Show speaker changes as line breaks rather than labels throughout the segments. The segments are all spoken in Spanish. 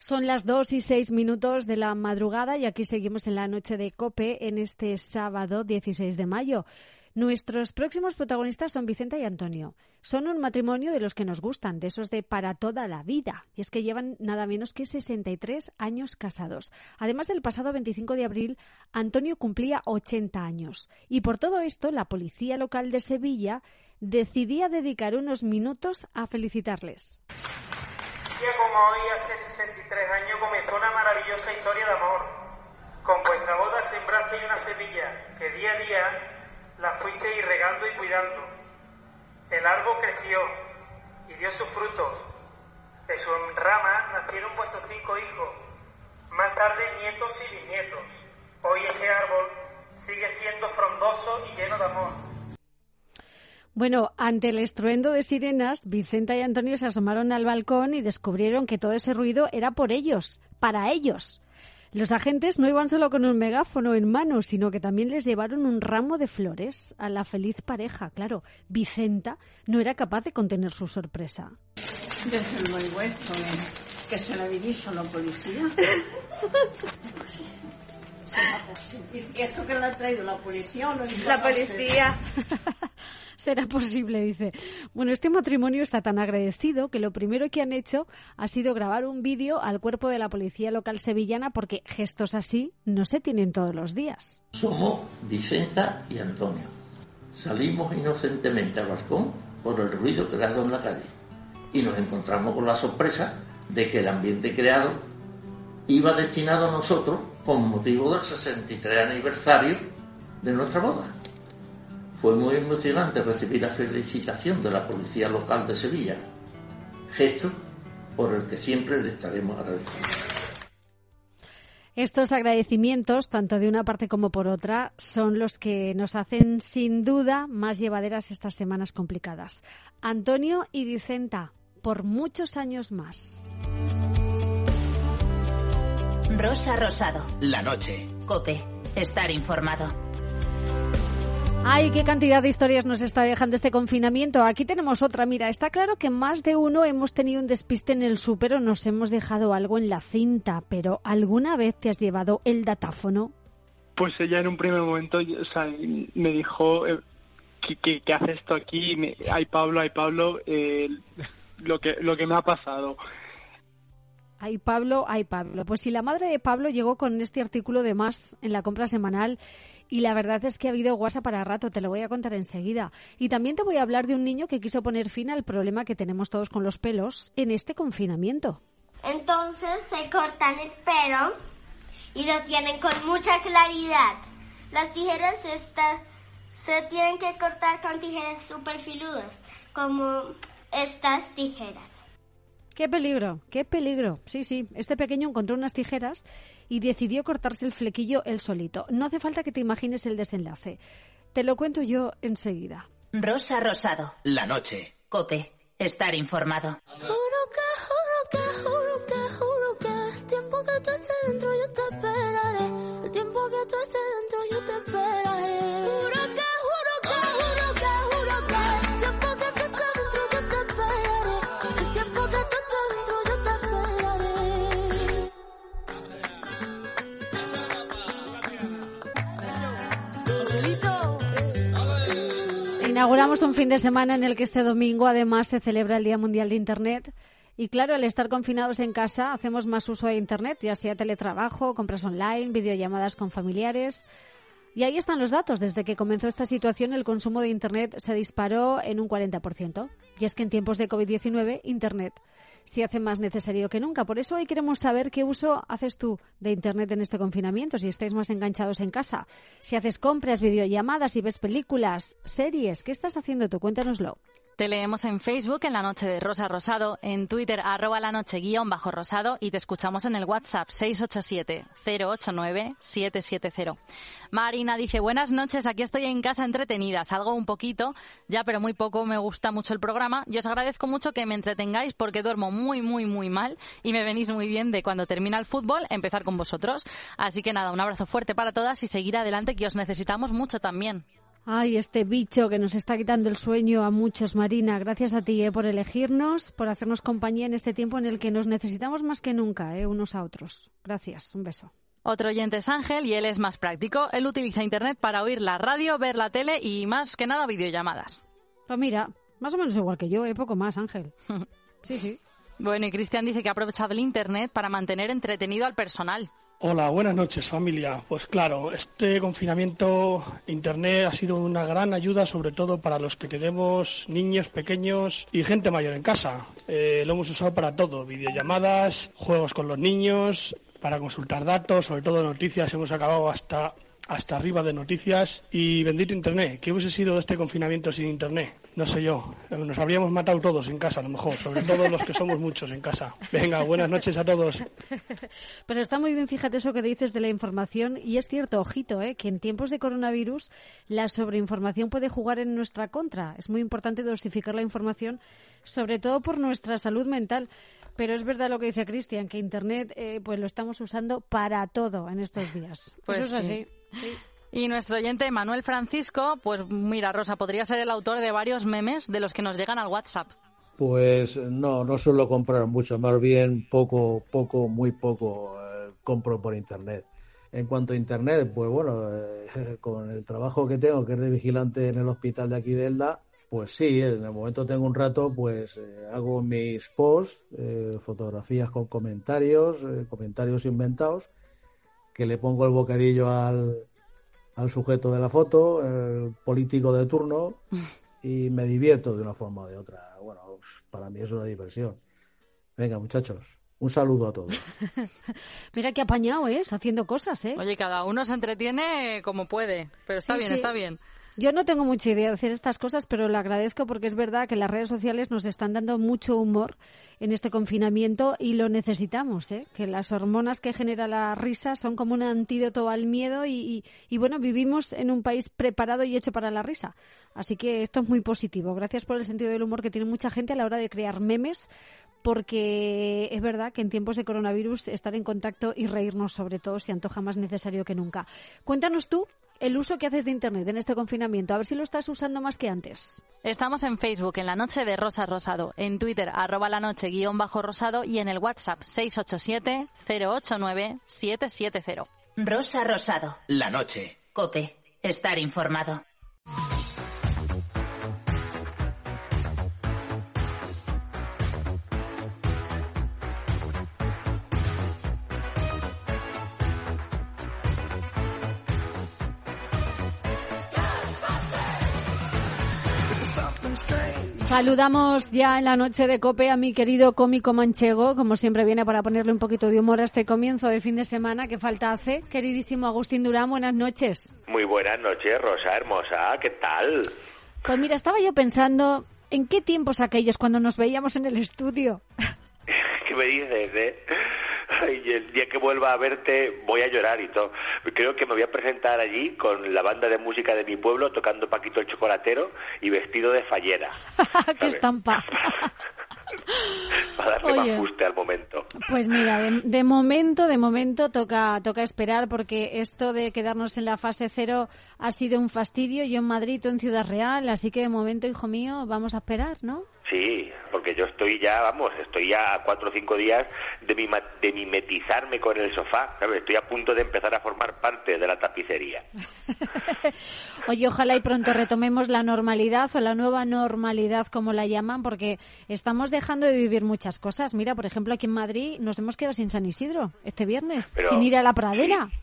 son las 2 y 6 minutos de la madrugada y aquí seguimos en la noche de Cope en este sábado 16 de mayo. Nuestros próximos protagonistas son Vicenta y Antonio. Son un matrimonio de los que nos gustan, de esos de para toda la vida. Y es que llevan nada menos que 63 años casados. Además, el pasado 25 de abril, Antonio cumplía 80 años. Y por todo esto, la policía local de Sevilla decidía dedicar unos minutos a felicitarles
como hoy, hace 63 años, comenzó una maravillosa historia de amor. Con vuestra boda sembraste una semilla que día a día la fuiste regando y cuidando. El árbol creció y dio sus frutos. De su rama nacieron vuestros cinco hijos, más tarde nietos y bisnietos. Hoy ese árbol sigue siendo frondoso y lleno de amor
bueno, ante el estruendo de sirenas, Vicenta y Antonio se asomaron al balcón y descubrieron que todo ese ruido era por ellos, para ellos. Los agentes no iban solo con un megáfono en mano, sino que también les llevaron un ramo de flores a la feliz pareja. Claro, Vicenta no era capaz de contener su sorpresa.
Desde luego esto, que se la policía. ¿Y esto que le ha traído la policía o no?
La policía. será posible, dice. Bueno, este matrimonio está tan agradecido que lo primero que han hecho ha sido grabar un vídeo al cuerpo de la policía local sevillana porque gestos así no se tienen todos los días.
Somos Vicenta y Antonio. Salimos inocentemente al balcón por el ruido que creado en la calle y nos encontramos con la sorpresa de que el ambiente creado iba destinado a nosotros con motivo del 63 aniversario de nuestra boda. Fue muy emocionante recibir la felicitación de la Policía Local de Sevilla, gesto por el que siempre le estaremos agradecidos.
Estos agradecimientos, tanto de una parte como por otra, son los que nos hacen sin duda más llevaderas estas semanas complicadas. Antonio y Vicenta, por muchos años más.
Rosa Rosado.
La noche.
Cope. Estar informado.
Ay, qué cantidad de historias nos está dejando este confinamiento. Aquí tenemos otra. Mira, está claro que más de uno hemos tenido un despiste en el súper o nos hemos dejado algo en la cinta, pero ¿alguna vez te has llevado el datáfono?
Pues ella en un primer momento me dijo, eh, ¿qué, hace esto aquí? ay, Pablo, ay, Pablo, eh, lo, que, lo que me ha pasado.
Ay, Pablo, ay, Pablo. Pues si la madre de Pablo llegó con este artículo de más en la compra semanal y la verdad es que ha habido guasa para rato, te lo voy a contar enseguida. Y también te voy a hablar de un niño que quiso poner fin al problema que tenemos todos con los pelos en este confinamiento.
Entonces se cortan el pelo y lo tienen con mucha claridad. Las tijeras estas se tienen que cortar con tijeras super filudas, como estas tijeras.
Qué peligro, qué peligro. Sí, sí, este pequeño encontró unas tijeras y decidió cortarse el flequillo él solito. No hace falta que te imagines el desenlace. Te lo cuento yo enseguida.
Rosa Rosado.
La noche.
Cope. Estar informado.
Juro que, juro que, juro que, juro que el tiempo que tú estés dentro yo te esperaré. El tiempo que tú estés dentro yo te esperaré.
Inauguramos un fin de semana en el que este domingo además se celebra el Día Mundial de Internet. Y claro, al estar confinados en casa hacemos más uso de Internet, ya sea teletrabajo, compras online, videollamadas con familiares. Y ahí están los datos. Desde que comenzó esta situación, el consumo de Internet se disparó en un 40%. Y es que en tiempos de COVID-19, Internet se hace más necesario que nunca. Por eso hoy queremos saber qué uso haces tú de Internet en este confinamiento, si estáis más enganchados en casa, si haces compras, videollamadas, si ves películas, series, ¿qué estás haciendo tú? Cuéntanoslo.
Te leemos en Facebook en la noche de Rosa Rosado, en Twitter arroba la noche guion bajo rosado y te escuchamos en el WhatsApp 687-089-770. Marina dice, buenas noches, aquí estoy en casa entretenida, salgo un poquito, ya pero muy poco, me gusta mucho el programa y os agradezco mucho que me entretengáis porque duermo muy, muy, muy mal y me venís muy bien de cuando termina el fútbol empezar con vosotros. Así que nada, un abrazo fuerte para todas y seguir adelante que os necesitamos mucho también.
Ay, este bicho que nos está quitando el sueño a muchos, Marina. Gracias a ti eh, por elegirnos, por hacernos compañía en este tiempo en el que nos necesitamos más que nunca, eh, unos a otros. Gracias, un beso.
Otro oyente es Ángel y él es más práctico. Él utiliza Internet para oír la radio, ver la tele y más que nada videollamadas.
Pues mira, más o menos igual que yo, eh, poco más, Ángel. Sí, sí.
Bueno, y Cristian dice que ha aprovechado el Internet para mantener entretenido al personal.
Hola, buenas noches familia. Pues claro, este confinamiento Internet ha sido una gran ayuda, sobre todo para los que tenemos niños pequeños y gente mayor en casa. Eh, lo hemos usado para todo, videollamadas, juegos con los niños, para consultar datos, sobre todo noticias. Hemos acabado hasta hasta arriba de noticias y bendito Internet. ¿Qué hubiese sido de este confinamiento sin Internet? No sé yo. Nos habríamos matado todos en casa, a lo mejor, sobre todo los que somos muchos en casa. Venga, buenas noches a todos.
Pero está muy bien, fíjate eso que dices de la información y es cierto, ojito, ¿eh? que en tiempos de coronavirus la sobreinformación puede jugar en nuestra contra. Es muy importante dosificar la información, sobre todo por nuestra salud mental. Pero es verdad lo que dice Cristian, que Internet eh, pues lo estamos usando para todo en estos días.
Pues
Eso es
sí.
así.
Y nuestro oyente Manuel Francisco, pues mira, Rosa, podría ser el autor de varios memes de los que nos llegan al WhatsApp.
Pues no, no suelo comprar mucho, más bien poco, poco, muy poco eh, compro por internet. En cuanto a internet, pues bueno, eh, con el trabajo que tengo, que es de vigilante en el hospital de aquí de Elda, pues sí, en el momento tengo un rato, pues eh, hago mis posts, fotografías con comentarios, comentarios inventados, que le pongo el bocadillo al, al sujeto de la foto, el político de turno, y me divierto de una forma o de otra. Bueno, para mí es una diversión. Venga, muchachos, un saludo a todos.
Mira qué apañado es, haciendo cosas, ¿eh?
Oye, cada uno se entretiene como puede, pero está
Sí,
bien,
sí.
está bien.
Yo no tengo mucha idea de hacer estas cosas, pero le agradezco porque es verdad que las redes sociales nos están dando mucho humor en este confinamiento y lo necesitamos, ¿eh? Que las hormonas que genera la risa son como un antídoto al miedo y, y- y, bueno, vivimos en un país preparado y hecho para la risa. Así que esto es muy positivo. Gracias por el sentido del humor que tiene mucha gente a la hora de crear memes porque es verdad que en tiempos de coronavirus estar en contacto y reírnos sobre todo se antoja más necesario que nunca. Cuéntanos tú el uso que haces de Internet en este confinamiento, a ver si lo estás usando más que antes.
Estamos en Facebook en la noche de Rosa Rosado, en Twitter arroba la noche guion bajo rosado y en el WhatsApp 687-089-770.
Rosa Rosado.
La noche.
Cope. Estar informado.
Saludamos ya en la noche de Cope a mi querido cómico manchego, como siempre viene para ponerle un poquito de humor a este comienzo de fin de semana que falta hace. Queridísimo Agustín Durán, buenas noches.
Muy buenas noches, Rosa hermosa, ¿qué tal?
Pues mira, estaba yo pensando en qué tiempos aquellos cuando nos veíamos en el estudio.
¿Qué me dices, eh? Ay, el día que vuelva a verte voy a llorar y todo. Creo que me voy a presentar allí con la banda de música de mi pueblo tocando Paquito el Chocolatero y vestido de fallera
¡Qué estampa!
para darle
Oye.
más fuste al momento.
Pues mira, de, de momento, de momento toca, toca esperar porque esto de quedarnos en la fase cero ha sido un fastidio. Yo en Madrid, tú en Ciudad Real, así que de momento, hijo mío, vamos a esperar, ¿no?
Sí, porque yo estoy ya, vamos, estoy ya a cuatro o cinco días de, mima- de mimetizarme con el sofá, ¿sabes? Estoy a punto de empezar a formar parte de la tapicería.
Oye, ojalá y pronto retomemos la normalidad o la nueva normalidad, como la llaman, porque estamos dejando de vivir muchas cosas. Mira, por ejemplo, aquí en Madrid nos hemos quedado sin San Isidro este viernes,
Pero-
sin ir a la pradera.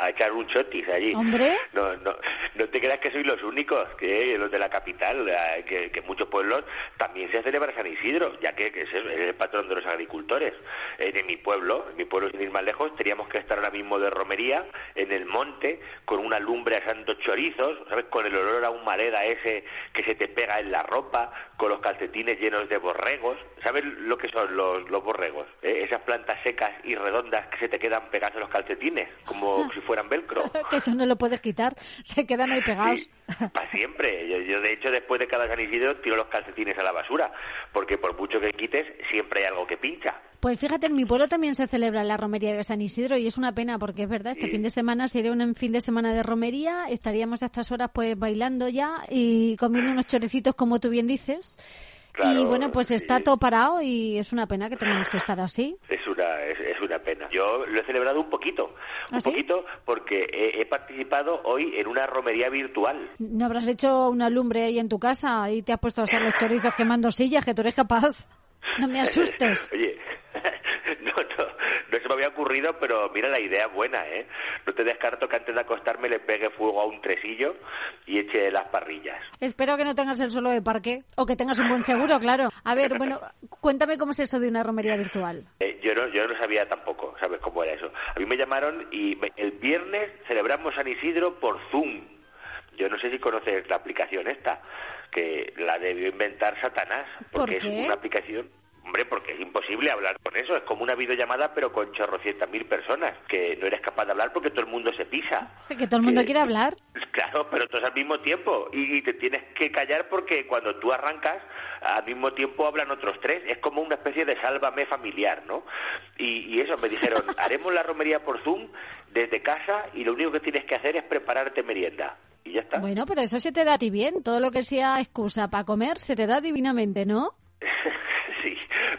a echar un chotis allí.
Hombre.
No, no, no te creas que sois los únicos, que los de la capital, eh, que, que muchos pueblos también se celebra San Isidro, ya que, es el, el patrón de los agricultores. En, en mi pueblo, en mi pueblo sin ir más lejos, teníamos que estar ahora mismo de romería en el monte con una lumbre asando chorizos, ¿sabes? Con el olor a humareda ese que se te pega en la ropa, con los calcetines llenos de borregos. ¿Sabes lo que son los, los borregos? ¿Eh? Esas plantas secas y redondas que se te quedan pegadas en los calcetines, como si fueran velcro.
que eso no lo puedes quitar, se quedan ahí pegados.
Para siempre. Yo, yo, de hecho, después de cada San Isidro, tiro los calcetines a la basura, porque por mucho que quites, siempre hay algo que pincha.
Pues fíjate, en mi pueblo también se celebra la romería de San Isidro y es una pena porque es verdad, este fin de semana sería un fin de semana de romería, estaríamos a estas horas pues bailando ya y comiendo unos chorecitos como tú bien dices.
Claro,
y bueno, pues está todo parado y es una pena que tengamos que estar así.
Es una, es, es una pena. Yo lo he celebrado un poquito, un
¿Ah, sí?
poquito porque he, he participado hoy en una romería virtual.
¿No habrás hecho una lumbre ahí en tu casa y te has puesto a hacer los chorizos quemando sillas, que tú eres capaz? No me asustes.
Oye, no, no, no se me había ocurrido, pero mira la idea buena, ¿eh? No te descarto que antes de acostarme le pegue fuego a un tresillo y eche las parrillas.
Espero que no tengas el suelo de parque o que tengas un buen seguro, claro. A ver, bueno, cuéntame cómo es eso de una romería virtual.
Eh, yo no, yo no sabía tampoco, ¿sabes cómo era eso? A mí me llamaron y me- el viernes celebramos San Isidro por Zoom. Yo no sé si conoces la aplicación esta, que la debió inventar Satanás,
¿Por
porque es una aplicación Hombre, porque es imposible hablar con eso. Es como una videollamada, pero con chorrocientas mil personas. Que no eres capaz de hablar porque todo el mundo se pisa.
Que todo el mundo quiere hablar.
Claro, pero todos al mismo tiempo. Y, y te tienes que callar porque cuando tú arrancas, al mismo tiempo hablan otros tres. Es como una especie de sálvame familiar, ¿no? Y, y eso, me dijeron, haremos la romería por Zoom desde casa y lo único que tienes que hacer es prepararte merienda. Y ya está.
Bueno, pero eso se te da a ti bien. Todo lo que sea excusa para comer se te da divinamente, ¿no?
Sí,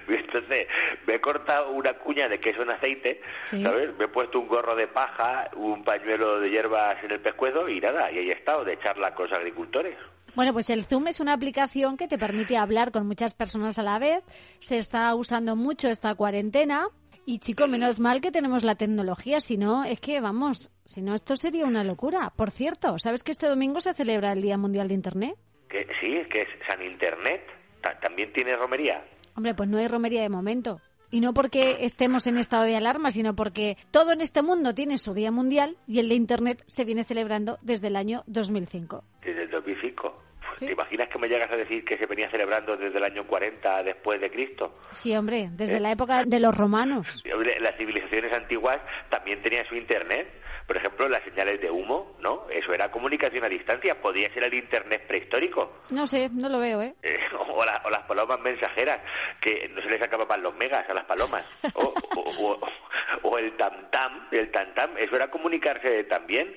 entonces me he cortado una cuña de queso en aceite,
Sí.
¿sabes? Me he puesto un gorro de paja, un pañuelo de hierbas en el pescuezo y nada, y ahí he estado de charla con los agricultores.
Bueno, pues el Zoom es una aplicación que te permite hablar con muchas personas a la vez. Se está usando mucho esta cuarentena. Y chico, menos mal que tenemos la tecnología, si no, es que vamos, si no, esto sería una locura. Por cierto, ¿sabes que este domingo se celebra el Día Mundial de Internet?
Que sí, que es San Internet, ta- también tiene romería.
Hombre, pues no hay romería de momento. Y no porque estemos en estado de alarma, sino porque todo en este mundo tiene su Día Mundial y el de Internet se viene celebrando desde el año 2005.
Desde el 2005. ¿Te imaginas que me llegas a decir que se venía celebrando desde el año 40 después de Cristo?
Sí, hombre, desde
¿Eh?
la época de los romanos.
Las civilizaciones antiguas también tenían su internet. Por ejemplo, las señales de humo, ¿no? Eso era comunicación a distancia. Podía ser el internet prehistórico.
No sé, no lo veo, ¿eh?
Eh, o, la- o las palomas mensajeras, que no se les acababan los megas a las palomas. O, o- o- o el tam-tam, el tam-tam, eso era comunicarse también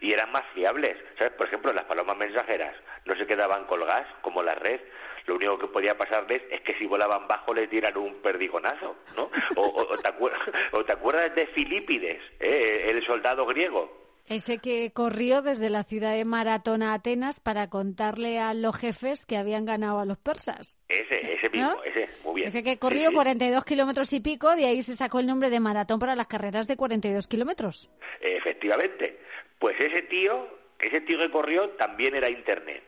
y eran más fiables. ¿Sabes? Por ejemplo, las palomas mensajeras no se quedaban colgadas como la red. Lo único que podía pasarles es que si volaban bajo les dieran un perdigonazo, ¿no? O, o- o te, acuer- o te acuerdas de Filipides, eh, el soldado griego.
Ese que corrió desde la ciudad de Maratón a Atenas para contarle a los jefes que habían ganado a los persas.
Ese, ese mismo,
¿No?
ese, muy bien.
Ese que corrió
sí.
42 kilómetros y pico, de ahí se sacó el nombre de maratón para las carreras de 42 kilómetros.
Efectivamente. Pues ese tío, ese tío que corrió también era Internet.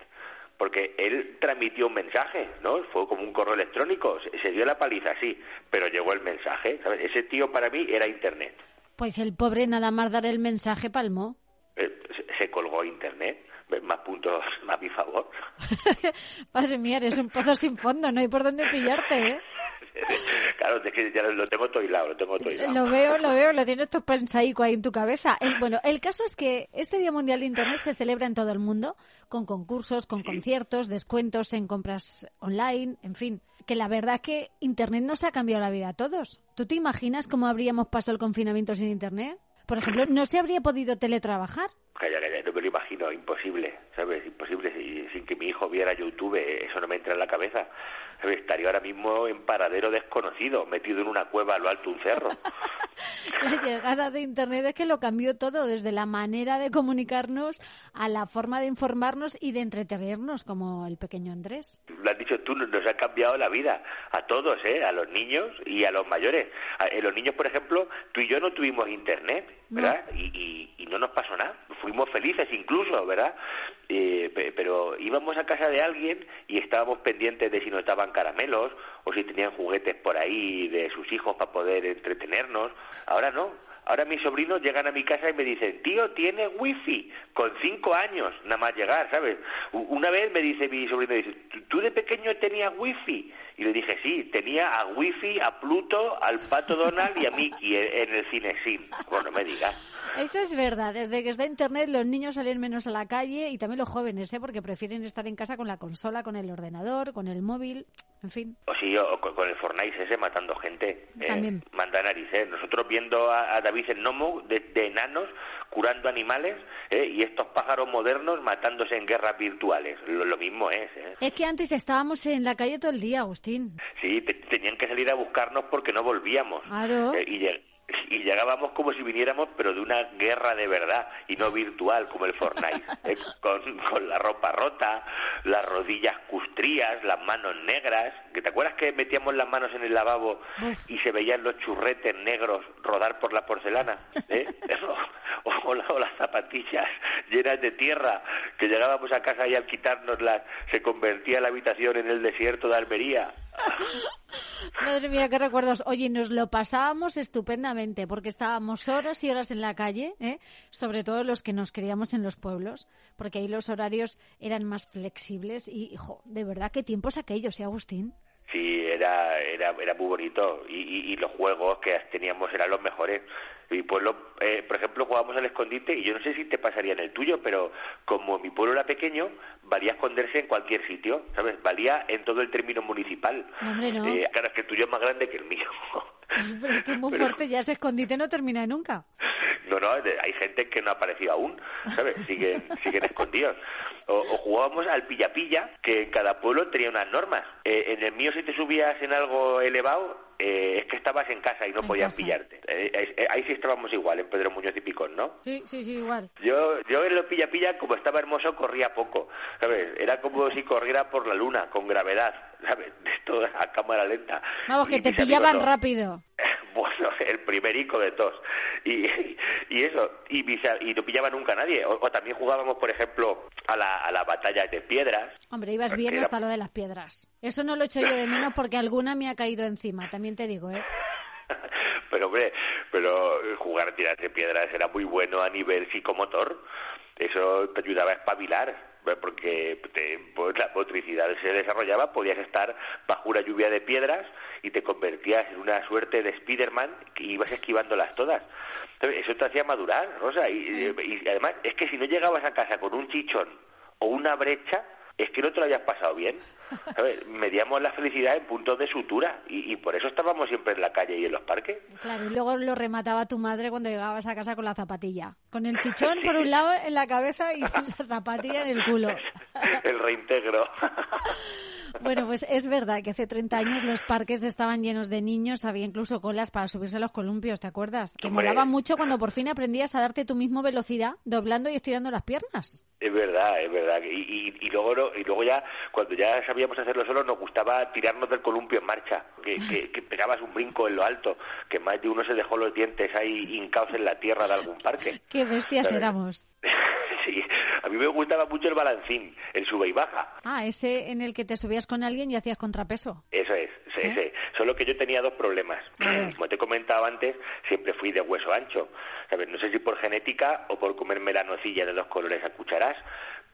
Porque él transmitió un mensaje, ¿no? Fue como un correo electrónico. Se, dio la paliza, sí, pero llegó el mensaje. ¿sabes? Ese tío para mí era Internet.
Pues el pobre nada más dar el mensaje palmó.
Eh, se, colgó Internet. Más puntos a mi favor.
Mía, eres un pozo sin fondo, no hay por dónde pillarte, ¿eh?
claro, es que ya lo tengo todo hilado, lo tengo todo hilado.
Lo veo, lo veo, lo tienes todo pensaico ahí en tu cabeza. El- bueno, el caso es que este Día Mundial de Internet se celebra en todo el mundo, con concursos, con conciertos, descuentos en compras online, en fin. Que la verdad es que Internet nos ha cambiado la vida a todos. ¿Tú te imaginas cómo habríamos pasado el confinamiento sin Internet? Por ejemplo, ¿no se habría podido teletrabajar?
Calla, calla, no me lo imagino, imposible, ¿sabes? Imposible, si- sin que mi hijo viera YouTube, eso no me entra en la cabeza. Estaría ahora mismo en paradero desconocido, metido en una cueva a lo alto de un cerro.
La llegada de Internet es que lo cambió todo, desde la manera de comunicarnos a la forma de informarnos y de entretenernos, como el pequeño Andrés.
Lo has dicho tú, nos ha cambiado la vida a todos, ¿eh? A los niños y a los mayores. A- eh, los niños, por ejemplo, tú y yo no tuvimos internet ¿verdad? Y, y, y no nos pasó nada. Fuimos felices incluso, ¿verdad? Eh, pe- pero íbamos a casa de alguien y estábamos pendientes de si nos caramelos o si tenían juguetes por ahí de sus hijos para poder entretenernos. Ahora no. Ahora mis sobrinos llegan a mi casa y me dicen, tío, tiene wifi, con cinco años, nada más llegar, ¿sabes? Una vez me dice mi sobrino, dice, "¿Tú- ¿tú de pequeño tenías wifi? Y le dije, sí, tenía a wifi, a Pluto, al Pato Donald y a Mickey en, el Cinesim. Bueno, no me digas.
Eso es verdad. Desde que está Internet, los niños salen menos a la calle y también los jóvenes, ¿eh? porque prefieren estar en casa con la consola, con el ordenador, con el móvil, en fin.
O sí, o con, con el Fortnite ese matando gente. eh,
También.
manda narices. Nosotros viendo a, a David el Nomo de, de enanos curando animales eh, y estos pájaros modernos matándose en guerras virtuales. Lo, lo mismo es. eh.
Es que antes estábamos en la calle todo el día, Agustín.
Sí, te- tenían que salir a buscarnos porque no volvíamos.
Claro.
Eh, y, y llegábamos como si viniéramos, pero de una guerra de verdad y no virtual como el Fortnite. eh, con, con la ropa rota, las rodillas custrías, las manos negras. ¿Que ¿Te acuerdas que metíamos las manos en el lavabo y se veían los churretes negros rodar por la porcelana? ¿eh? o, o o las zapatillas llenas de tierra, que llegábamos a casa y al quitárnoslas se convertía la habitación en el desierto de Almería.
Madre mía, qué recuerdos. Oye, nos lo pasábamos estupendamente porque estábamos horas y horas en la calle, ¿eh? sobre todo los que nos queríamos en los pueblos, porque ahí los horarios eran más flexibles y, jo, de verdad, qué tiempos aquellos, ¿eh, Agustín?
Sí, era, era, era muy bonito y, y los juegos que teníamos eran los mejores. Mi pueblo, eh, por ejemplo, jugábamos al escondite y yo no sé si te pasaría en el tuyo, pero como mi pueblo era pequeño, valía esconderse en cualquier sitio, ¿sabes? Valía en todo el término municipal.
No, hombre, no.
Eh, claro, es que el tuyo es más grande que el mío.
Pero es que es muy
Pero-
fuerte, ya ese escondite no termina nunca.
No, no, hay gente que no ha aparecido aún, ¿sabes? Siguen, siguen escondidos. O, o jugábamos al pilla-pilla, que en cada pueblo tenía unas normas. Eh, en el mío, si te subías en algo elevado, eh, es que estabas en casa y no
En
podían
casa.
pillarte. Eh, eh, ahí sí estábamos igual, en Pedro Muñoz y Picón, ¿no?
Sí, sí, sí, igual.
Yo, yo en los pilla-pilla, como estaba hermoso, corría poco, ¿sabes? Era como si corriera por la luna, con gravedad, ¿sabes? Esto a cámara lenta.
Vamos, que
Y
te
amigos
pillaban
no.
rápido.
Bueno, el primerico de todos. Y, y eso, y, mis- y no pillaba nunca a nadie. O, o también jugábamos, por ejemplo, a la, a la batalla de piedras.
Hombre, ibas bien
Era-
hasta lo de las piedras. Eso no lo echo yo de menos porque alguna me ha caído encima, también te digo, ¿eh?
Pero, hombre, pero jugar a tirar de piedras era muy bueno a nivel psicomotor. Eso te ayudaba a espabilar. Porque te- pues, la motricidad se desarrollaba, podías estar bajo una lluvia de piedras y te convertías en una suerte de Spiderman y ibas esquivándolas todas. Eso te hacía madurar, Rosa. Y, y además, es que si no llegabas a casa con un chichón o una brecha, es que no te lo hayas pasado bien. ¿Sabes? Medíamos la felicidad en puntos de sutura y, y por eso estábamos siempre en la calle y en los parques.
Claro, y luego lo remataba tu madre cuando llegabas a casa con la zapatilla. Con el chichón por un lado en la cabeza y la zapatilla en el culo.
el reintegro.
Bueno, pues es verdad que hace 30 años los parques estaban llenos de niños, había incluso colas para subirse a los columpios, ¿te acuerdas? Que
Hombre.
molaba mucho cuando por fin aprendías a darte tu mismo velocidad, doblando y estirando las piernas.
Es verdad, es verdad. Y, y, y luego y luego ya, cuando ya sabíamos hacerlo solo, nos gustaba tirarnos del columpio en marcha, que, que, que pegabas un brinco en lo alto, que más de uno se dejó los dientes ahí hincados en la tierra de algún parque.
Qué bestias
¿Sabes?
éramos.
Sí, a mí me gustaba mucho el balancín, el sube y baja.
Ah, ese en el que te subías con alguien y hacías contrapeso.
Eso es, ese, ese. Solo que yo tenía dos problemas. Como te he comentado antes, siempre fui de hueso ancho. ¿Sabes? No sé si por genética o por comerme la nocilla de dos colores a cucharas,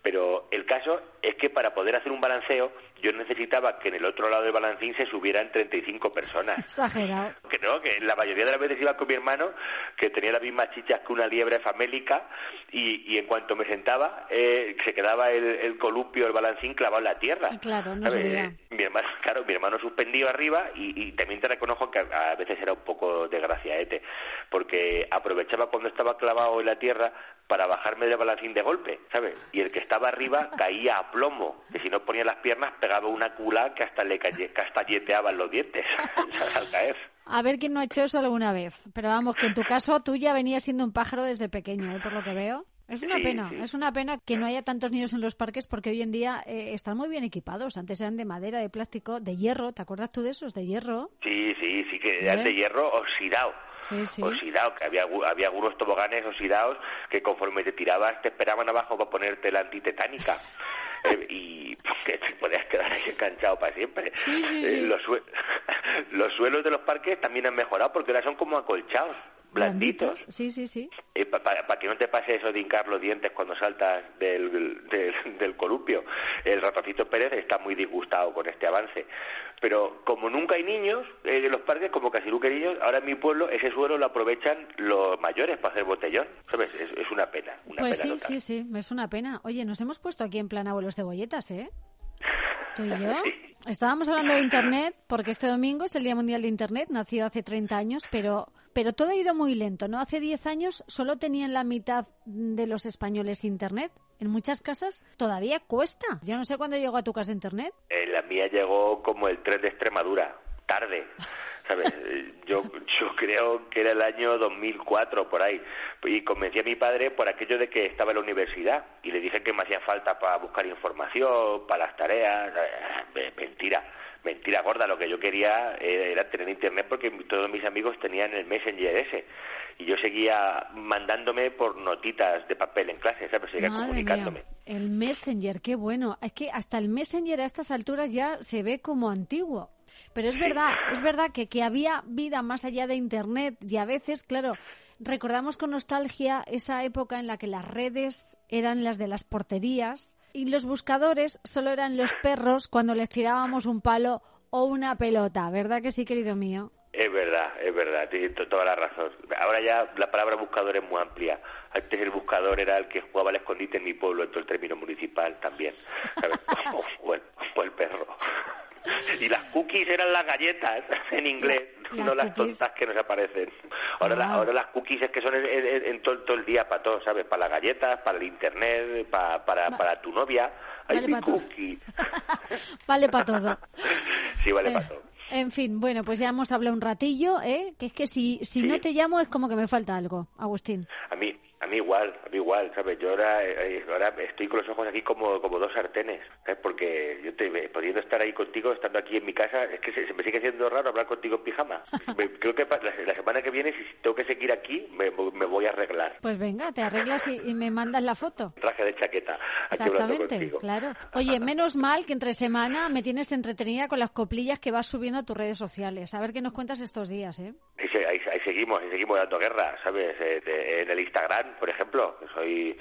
pero el caso es que para poder hacer un balanceo, yo necesitaba que en el otro lado del balancín se subieran 35 personas.
Exagerado.
Que no, que la mayoría de las veces iba con mi hermano, que tenía las mismas chichas que una liebre famélica, y, y en cuanto me sentaba, eh, se quedaba el, el columpio, el balancín clavado en la tierra.
Claro, no subía.
Mi hermano, claro, mi hermano suspendido arriba y, y también te reconozco que a, a veces era un poco desgraciaete, porque aprovechaba cuando estaba clavado en la tierra para bajarme del balancín de golpe, ¿sabes? Y el que estaba arriba caía a plomo, que si no ponía las piernas pegaba una cula que hasta le castalleteaban los dientes al caer.
A ver quién no ha hecho eso alguna vez. Pero vamos, que en tu caso tú ya venías siendo un pájaro desde pequeño, ¿eh? por lo que veo. Es una
Sí,
pena,
sí.
es una pena que no haya tantos niños en los parques porque hoy en día eh, están muy bien equipados. Antes eran de madera, de plástico, de hierro. ¿Te acuerdas tú de esos? De hierro.
Sí, sí, sí que eran de hierro oxidado.
Sí, sí.
oxidado, que había, había algunos toboganes oxidados que conforme te tirabas te esperaban abajo para ponerte la antitetánica. Eh, y que te podías quedar ahí enganchado para siempre.
Sí,
Eh, los, sue- los suelos de los parques también han mejorado porque ahora son como acolchados, blanditos.
Sí, sí, sí.
para que no te pase eso de hincar los dientes cuando saltas del, del, del columpio. El ratoncito Pérez está muy disgustado con este avance. Pero como nunca hay niños eh, en los parques, como casi nunca hay niños, ahora en mi pueblo ese suelo lo aprovechan los mayores para hacer botellón. ¿Sabes? Es, es una pena. Una
Pues
pena
sí, sí, sí, es una pena. Oye, nos hemos puesto aquí en plan abuelos cebolletas, ¿eh? Tú y yo. Estábamos hablando de Internet porque este domingo es el Día Mundial de Internet, nació hace 30 años, pero, pero todo ha ido muy lento, ¿no? Hace 10 años solo tenían la mitad de los españoles Internet. En muchas casas todavía cuesta. Yo no sé cuándo llegó a tu casa Internet.
Eh, la mía llegó como el tren de Extremadura, tarde. ¿Sabes? Eh, Yo, yo creo que era el año 2004, por ahí. Y convencí a mi padre por aquello de que estaba en la universidad. Y le dije que me hacía falta para buscar información, para las tareas. Eh, Mentira, mentira gorda. Lo que yo quería eh, era tener internet porque todos mis amigos tenían el Messenger ese. Y yo seguía mandándome por notitas de papel en clase, ¿sabes? Seguía
Madre
comunicándome.
mía, el Messenger, qué bueno. Es que hasta el Messenger a estas alturas ya se ve como antiguo. Pero es verdad, es verdad que, que había vida más allá de Internet y a veces, claro, recordamos con nostalgia esa época en la que las redes eran las de las porterías y los buscadores solo eran los perros cuando les tirábamos un palo o una pelota, ¿verdad que sí, querido mío?
Es verdad, es verdad, tienes to- toda la razón. Ahora ya la palabra buscador es muy amplia. Antes el buscador era el que jugaba al escondite en mi pueblo, en todo el término municipal también. ¿sabes? O el, o el perro. Y las cookies eran las galletas en inglés, No
las cookies.
tontas que nos aparecen. Ahora, la-
Ah.
ahora las cookies es que son en, en- en todo, todo el día para todo, ¿sabes? Para las galletas, para el internet, para, para, para tu novia. Hay
Vale
mi
pa' todo.
cookie.
Vale para todo.
Sí, vale
Eh,
para todo.
En fin, bueno, pues ya hemos hablado un ratillo, ¿eh? Que es que si, si no te llamo es como que me falta algo, Agustín.
A mí, a mí igual, a mí igual, ¿sabes? Yo ahora, eh, ahora estoy con los ojos aquí como, como dos sartenes, ¿sabes? Porque yo te, pudiendo estar ahí contigo, estando aquí en mi casa, es que se, se me sigue haciendo raro hablar contigo en pijama. Me- creo que la, la semana que viene, si tengo que seguir aquí, me, me voy a arreglar.
Pues venga, te arreglas y, y me mandas la foto.
Traje de chaqueta,
Exactamente, claro. Oye, menos mal que entre semana me tienes entretenida con las coplillas que vas subiendo a tus redes sociales. A ver qué nos cuentas estos días, ¿eh?
Ahí, ahí- ahí seguimos, ahí seguimos dando guerra, ¿sabes? Eh, en el Instagram, por ejemplo, que soy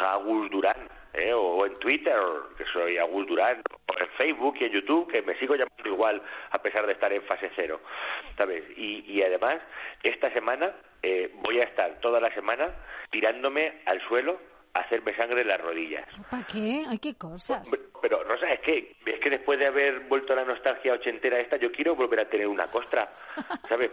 Agus Durán, ¿eh? o en Twitter, que soy Agus Durán, o en Facebook y en YouTube, que me sigo llamando igual, a pesar de estar en fase cero, ¿sabes? Y, y además, esta semana eh, voy a estar toda la semana tirándome al suelo a hacerme sangre en las rodillas.
¿Para qué? Ay, qué cosas.
Pero, Rosa, es que, es que después de haber vuelto a la nostalgia ochentera esta, yo quiero volver a tener una costra, ¿sabes?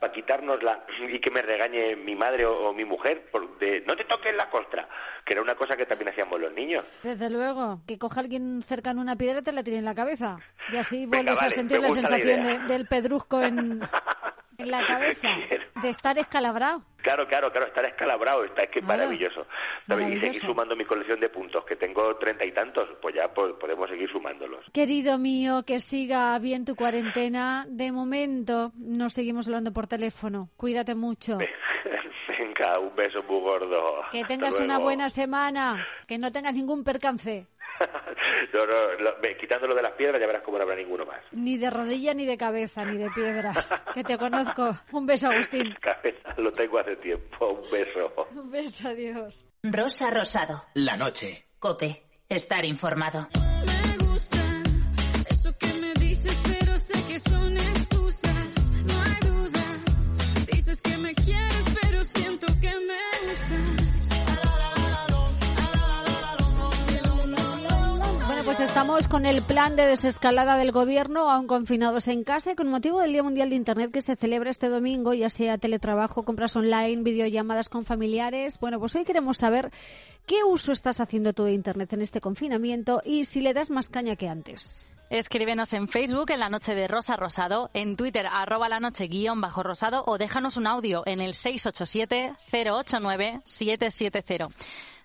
Para quitárnosla y que me regañe mi madre o, o mi mujer por de no te toques la costra, que era una cosa que también hacíamos los niños.
Desde luego, que coja alguien cercano una piedra y te la tire en la cabeza. Y así
Venga,
vuelves a sentir la sensación de- del pedrusco en, en la cabeza, de estar escalabrado.
Claro, claro, claro, estar escalabrado, está es que es
Claro.
maravilloso. ¿sabes? Y seguir
Maravilloso.
sumando mi colección de puntos, que tengo treinta y tantos, pues ya po- podemos seguir sumándolos.
Querido mío, que siga bien tu cuarentena. De momento, nos seguimos hablando por teléfono. Cuídate mucho.
Venga, un beso muy gordo.
Que tengas una buena semana. Que no tengas ningún percance.
No, no, lo- ve, quitándolo de las piedras ya verás cómo no habrá ninguno más.
Ni de rodilla, ni de cabeza, ni de piedras. Que te conozco. Un beso, Agustín.
Cabeza, lo tengo hace tiempo. Un beso.
Un beso, adiós.
Rosa Rosado.
La noche.
Cope. Estar informado.
Me gusta eso que me dices, pero sé que son excusas. No hay duda. Dices que me quieres, pero siento que me
estamos con el plan de desescalada del gobierno, aún confinados en casa, y con motivo del Día Mundial de Internet que se celebra este domingo, ya sea teletrabajo, compras online, videollamadas con familiares. Bueno, pues hoy queremos saber qué uso estás haciendo tú de Internet en este confinamiento y si le das más caña que antes.
Escríbenos en Facebook en la noche de Rosa Rosado, en Twitter arroba la noche guion bajo rosado o déjanos un audio en el 687-089-770.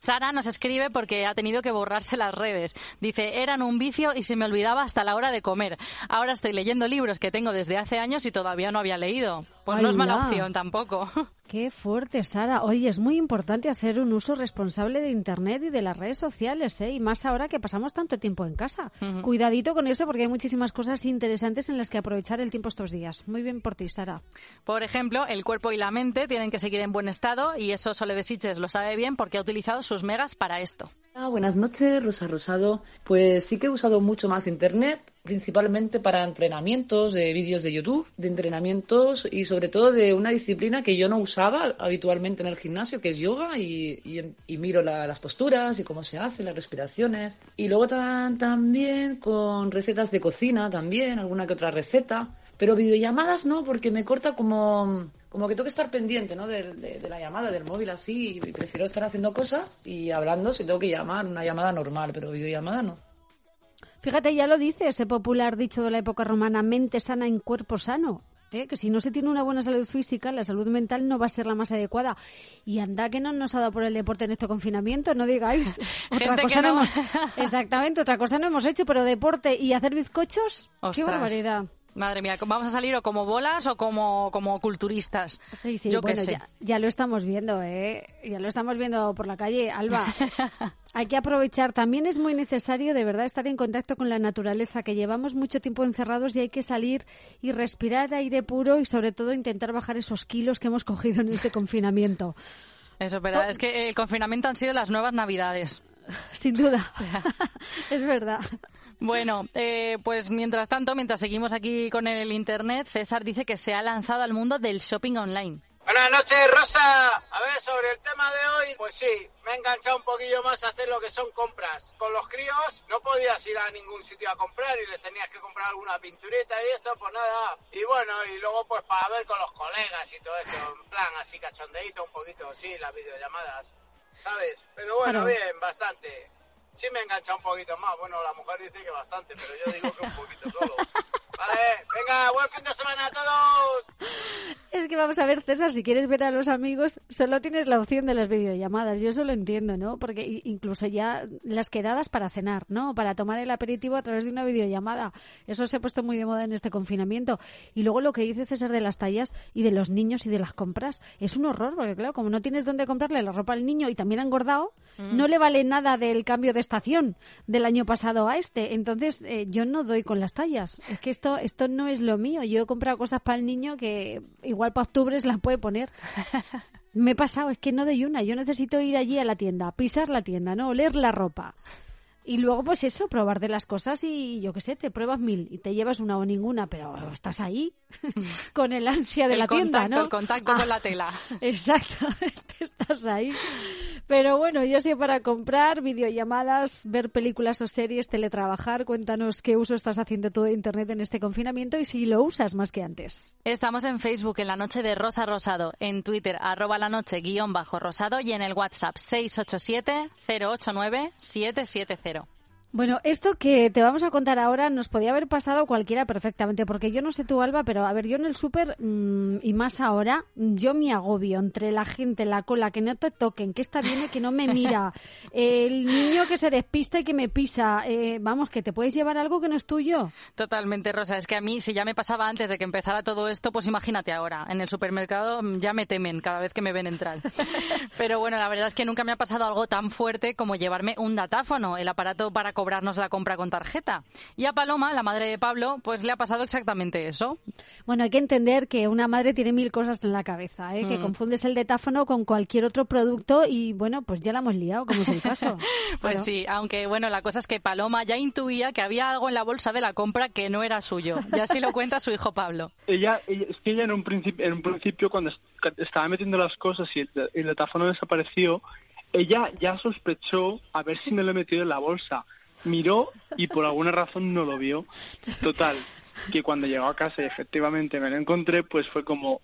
Sara nos escribe porque ha tenido que borrarse las redes. Dice, eran un vicio y se me olvidaba hasta la hora de comer. Ahora estoy leyendo libros que tengo desde hace años y todavía no había leído. Pues no es mala
Ala.
opción tampoco.
Qué fuerte, Sara. Oye, es muy importante hacer un uso responsable de Internet y de las redes sociales, ¿eh? Y más ahora que pasamos tanto tiempo en casa. Cuidadito con eso porque hay muchísimas cosas interesantes en las que aprovechar el tiempo estos días. Muy bien por ti, Sara.
Por ejemplo, el cuerpo y la mente tienen que seguir en buen estado y eso Sole de Siches lo sabe bien porque ha utilizado
Hola, buenas noches, Rosa Rosado. Pues sí que he usado mucho más Internet, principalmente para entrenamientos de vídeos de YouTube, de entrenamientos y sobre todo de una disciplina que yo no usaba habitualmente en el gimnasio, que es yoga, y, miro la- las posturas y cómo se hace, las respiraciones. Y luego también con recetas de cocina, también, alguna que otra receta. Pero videollamadas no, porque me corta como, como que tengo que estar pendiente ¿no? de, de- de la llamada, del móvil así, y prefiero estar haciendo cosas y hablando si tengo que llamar, una llamada normal, pero videollamada no.
Fíjate, ya lo dice ese popular dicho de la época romana, mente sana en cuerpo sano. ¿eh? Que si no se tiene una buena salud física, la salud mental no va a ser la más adecuada. Y anda que no nos ha dado por el deporte en este confinamiento, no digáis. Otra
Gente
cosa
que
no
no.
hemos, exactamente, otra cosa no hemos hecho, pero deporte y hacer bizcochos, qué
Ostras.
barbaridad.
Madre mía, vamos a salir o como bolas o como, como culturistas.
Sí, sí,
Yo
bueno,
sé.
ya, ya lo estamos viendo, ¿eh? Ya lo estamos viendo por la calle, Alba. Hay que aprovechar. También es muy necesario, de verdad, estar en contacto con la naturaleza, que llevamos mucho tiempo encerrados y hay que salir y respirar aire puro y, sobre todo, intentar bajar esos kilos que hemos cogido en este confinamiento.
Eso es verdad, es que el confinamiento han sido las nuevas navidades.
Sin duda. es verdad.
Bueno, eh, pues mientras tanto, mientras seguimos aquí con el Internet, César dice que se ha lanzado al mundo del shopping online.
Buenas noches, Rosa. A ver, sobre el tema de hoy, pues sí, me he enganchado un poquillo más a hacer lo que son compras. Con los críos no podías ir a ningún sitio a comprar y les tenías que comprar alguna pinturita y esto, pues nada. Y bueno, y luego pues para ver con los colegas y todo eso, en plan así cachondeíto un poquito, sí, las videollamadas, ¿sabes? Pero bueno,
Claro.
bien, bastante. Sí me he enganchado un poquito más. Bueno, la mujer dice que bastante, pero yo digo que un poquito solo. Vale, venga, buen fin de semana a todos.
Es que vamos a ver, César, si quieres ver a los amigos, solo tienes la opción de las videollamadas. Yo eso lo entiendo, ¿no? Porque incluso ya las quedadas para cenar, ¿no? Para tomar el aperitivo a través de una videollamada. Eso se ha puesto muy de moda en este confinamiento. Y luego lo que dice César de las tallas y de los niños y de las compras es un horror, porque claro, como no tienes dónde comprarle la ropa al niño y también ha engordado,
Mm.
no le vale nada del cambio de estación del año pasado a este. Entonces, eh, yo no doy con las tallas. Es que esto, esto no es lo mío. Yo he comprado cosas para el niño que igual para octubre se las puede poner. Me he pasado, es que no doy una. Yo necesito ir allí a la tienda, pisar la tienda, ¿no? Oler la ropa. Y luego, pues eso, probar de las cosas y yo qué sé, te pruebas mil y te llevas una o ninguna, pero estás ahí con el ansia de
El
la tienda, ¿no?
el contacto con la tela.
Exactamente, estás ahí. Pero bueno, yo sé para comprar, videollamadas, ver películas o series, teletrabajar. Cuéntanos qué uso estás haciendo tú de Internet en este confinamiento y si lo usas más que antes.
Estamos en Facebook en la noche de Rosa Rosado, en Twitter arroba la noche guion bajo rosado y en el WhatsApp 687-089-770.
Bueno, esto que te vamos a contar ahora nos podía haber pasado cualquiera perfectamente, porque yo no sé tú, Alba, pero a ver, yo en el súper mm, y más ahora, yo me agobio entre la gente, la cola, que no te toquen, que esta viene, que no me mira, el niño que se despista y que me pisa, eh, vamos, que te puedes llevar algo que no es tuyo.
Totalmente, Rosa. Es que a mí, si ya me pasaba antes de que empezara todo esto, pues imagínate ahora. En el supermercado mm, ya me temen cada vez que me ven entrar. Pero bueno, la verdad es que nunca me ha pasado algo tan fuerte como llevarme un datáfono, el aparato para cobrarnos la compra con tarjeta. Y a Paloma, la madre de Pablo, pues le ha pasado exactamente eso.
Bueno, hay que entender que una madre tiene mil cosas en la cabeza, ¿eh? que
Mm.
confundes el datáfono con cualquier otro producto y bueno, pues ya la hemos liado, como es el caso.
Pues
Claro.
sí, aunque bueno, la cosa es que Paloma ya intuía que había algo en la bolsa de la compra que no era suyo. Y así lo cuenta su hijo Pablo.
Ella, ella- es que ella en un principio, en un principio cuando est- estaba metiendo las cosas y el, el datáfono desapareció, ella ya sospechó a ver si me lo he metido en la bolsa. Miró y por alguna razón no lo vio. Total, que cuando llegó a casa y efectivamente me lo encontré, pues fue como,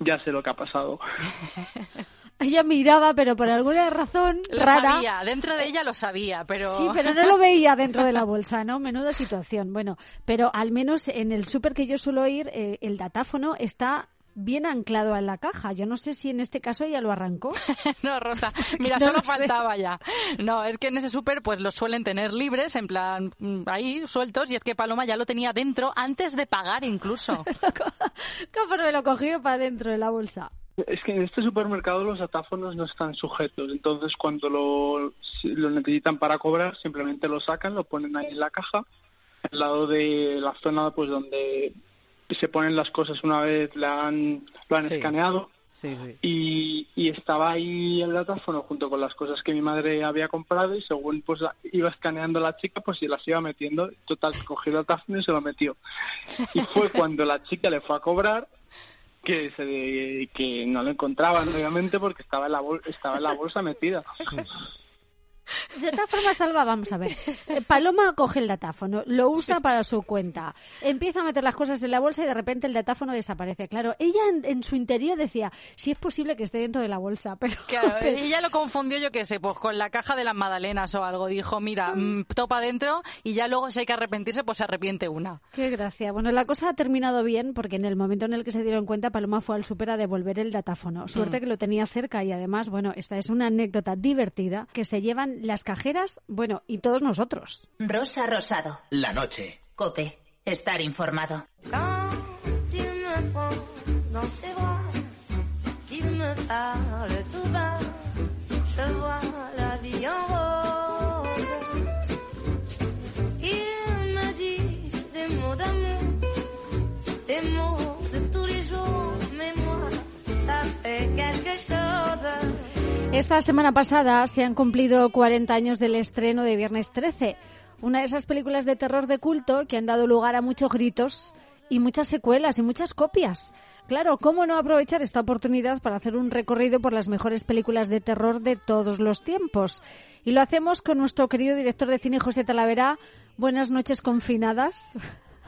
ya sé lo que ha pasado.
Ella miraba, pero por alguna razón
Lo
rara.
sabía, dentro de ella lo sabía, pero...
Sí, pero no lo veía dentro de la bolsa, ¿no? Menuda situación. Bueno, pero al menos en el súper que yo suelo ir, eh, el datáfono está bien anclado en la caja. Yo no sé si en este caso ella lo arrancó.
no, Rosa, mira,
No
solo
sé.
faltaba ya. No, es que en ese súper pues los suelen tener libres, en plan mm, ahí sueltos, y es que Paloma ya lo tenía dentro antes de pagar incluso.
Conforme lo cogió para dentro de la bolsa.
Es que en este supermercado los datáfonos no están sujetos, entonces cuando lo, lo necesitan para cobrar simplemente lo sacan, lo ponen ahí en la caja, al lado de la zona pues donde se ponen las cosas una vez la han, lo han
Sí.
escaneado.
Sí, sí.
y, y estaba ahí el datáfono junto con las cosas que mi madre había comprado y según pues iba escaneando la chica pues se las iba metiendo. Total cogió el datáfono y se lo metió. Y fue cuando la chica le fue a cobrar que se que no lo encontraban obviamente porque estaba en la bol- estaba en la bolsa metida
De todas formas, Alba, vamos a ver. Eh, Paloma coge el datáfono, lo usa para su cuenta, empieza a meter las cosas en la bolsa y de repente el datáfono desaparece. Claro, ella en, en su interior decía, si es posible que esté dentro de la bolsa, pero...
Claro,
pero-
ella lo confundió, yo qué sé, pues con la caja de las magdalenas o algo. Dijo, mira, mm, topa dentro y ya luego si hay que arrepentirse, pues se arrepiente una.
Qué gracia. Bueno, la cosa ha terminado bien porque en el momento en el que se dieron cuenta, Paloma fue al súper a devolver el datáfono. Suerte
Mm.
que lo tenía cerca y además, bueno, esta es una anécdota divertida que se llevan las cajeras, bueno, y todos nosotros.
Rosa Rosado.
La noche.
Cope. Estar informado.
Quand il me prend dans ses bras, qu'il me parle tout bas, je vois la vie en rose. Il me dit des mots d'amour, des mots de tous les jours, mais moi, ça fait quelque chose.
Esta semana pasada se han cumplido 40 años del estreno de Viernes 13, una de esas películas de terror de culto que han dado lugar a muchos gritos y muchas secuelas y muchas copias. Claro, ¿cómo no aprovechar esta oportunidad para hacer un recorrido por las mejores películas de terror de todos los tiempos? Y lo hacemos con nuestro querido director de cine José Talavera. Buenas noches confinadas.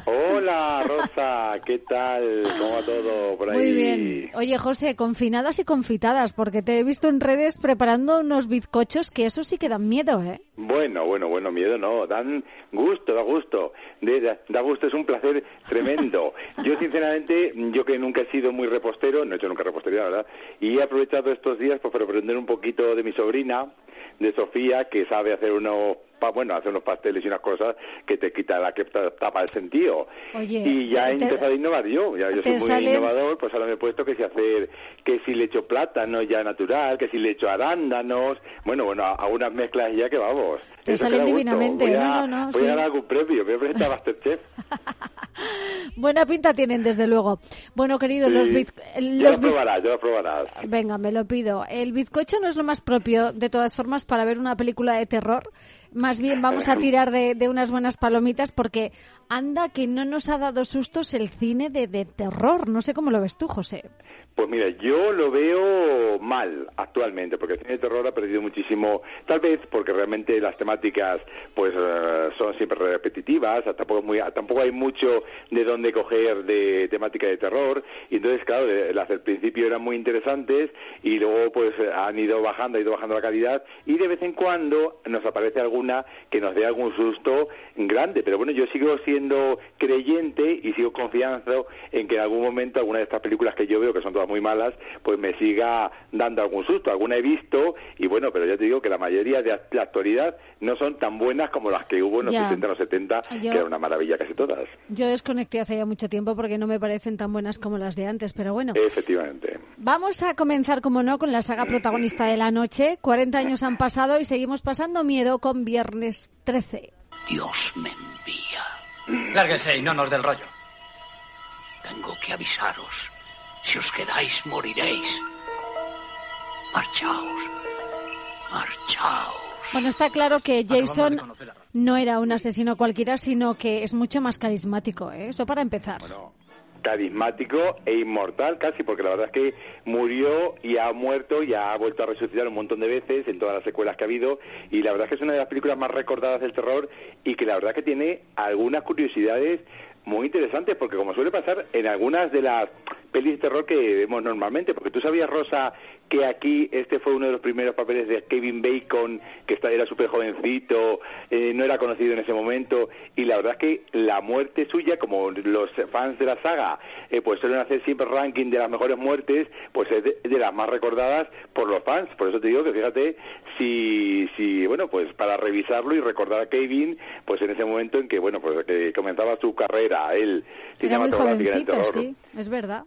Hola Rosa, ¿qué tal? ¿Cómo va todo por ahí?
Muy bien. Oye, José, confinadas y confitadas, porque te he visto en redes preparando unos bizcochos que eso sí que dan miedo, ¿eh?
Bueno, bueno, bueno, miedo no, dan gusto, da gusto, de- da, da gusto, es un placer tremendo. Yo sinceramente, yo que nunca he sido muy repostero, no he hecho nunca repostería, la verdad, y he aprovechado estos días pues, para aprender un poquito de mi sobrina, de Sofía, que sabe hacer unos, bueno, hacer unos pasteles y unas cosas que te quita la que ta- tapa el sentido.
Oye,
y ya he empezado a innovar yo, ya yo soy muy
salen-
innovador, pues ahora me he puesto que si hacer, que si le echo plátano ya natural, que si le echo arándanos, bueno, bueno, a unas mezclas ya que vamos.
Te
Eso
salen divinamente,
Voy a,
no, no, no,
Voy
sí.
a ganar algún premio, voy a presentar a Masterchef.
Buena pinta tienen, desde luego. Bueno, querido, los, biz- los
lo
biz-
probarás, ya lo probarás.
Venga, me lo pido. El bizcocho no es lo más propio, de todas formas, para ver una película de terror. Más bien vamos a tirar de, unas buenas palomitas porque anda que no nos ha dado sustos el cine de, de terror. No sé cómo lo ves tú, José.
Pues mira, yo lo veo mal actualmente, porque el cine de terror ha perdido muchísimo, tal vez porque realmente las temáticas pues eh, son siempre repetitivas, tampoco, muy, tampoco hay mucho de dónde coger de temática de terror, y entonces claro, de- las del principio eran muy interesantes y luego pues eh, han ido bajando, ha ido bajando la calidad y de vez en cuando nos aparece alguna que nos dé algún susto grande, pero bueno, yo sigo siendo creyente y sigo confiando en que en algún momento alguna de estas películas que yo veo, que son todas muy malas, pues me siga dando algún susto. Alguna he visto y bueno, pero ya te digo que la mayoría de la actualidad no son tan buenas como las que hubo en los
Ya.
60, en los 70,
Yo-
que era una maravilla casi todas.
Yo desconecté hace ya mucho tiempo porque no me parecen tan buenas como las de antes, pero bueno.
Efectivamente.
Vamos a comenzar, como no, con la saga protagonista de la noche. 40 años han pasado y seguimos pasando miedo con Viernes 13.
Dios me envía.
Lárguese y no nos del rollo.
Tengo que avisaros. Si os quedáis, moriréis. Marchaos. Marchaos.
Bueno, está claro que Jason no era un asesino cualquiera, sino que es mucho más carismático, ¿eh? Eso para empezar.
Carismático e inmortal casi, porque la verdad es que murió y ha muerto y ha vuelto a resucitar un montón de veces en todas las secuelas que ha habido. Y la verdad es que es una de las películas más recordadas del terror y que la verdad que tiene algunas curiosidades muy interesantes porque como suele pasar en algunas de las pelis de terror que vemos normalmente, porque tú sabías, Rosa, que aquí este fue uno de los primeros papeles de Kevin Bacon, que era súper jovencito, eh, no era conocido en ese momento, y la verdad es que la muerte suya, como los fans de la saga, eh, pues suelen hacer siempre ranking de las mejores muertes, pues es de, de las más recordadas por los fans, por eso te digo que fíjate, si, si, bueno, pues para revisarlo y recordar a Kevin, pues en ese momento en que, bueno, pues que comenzaba su carrera, él,
Era muy jovencito, sí, es verdad.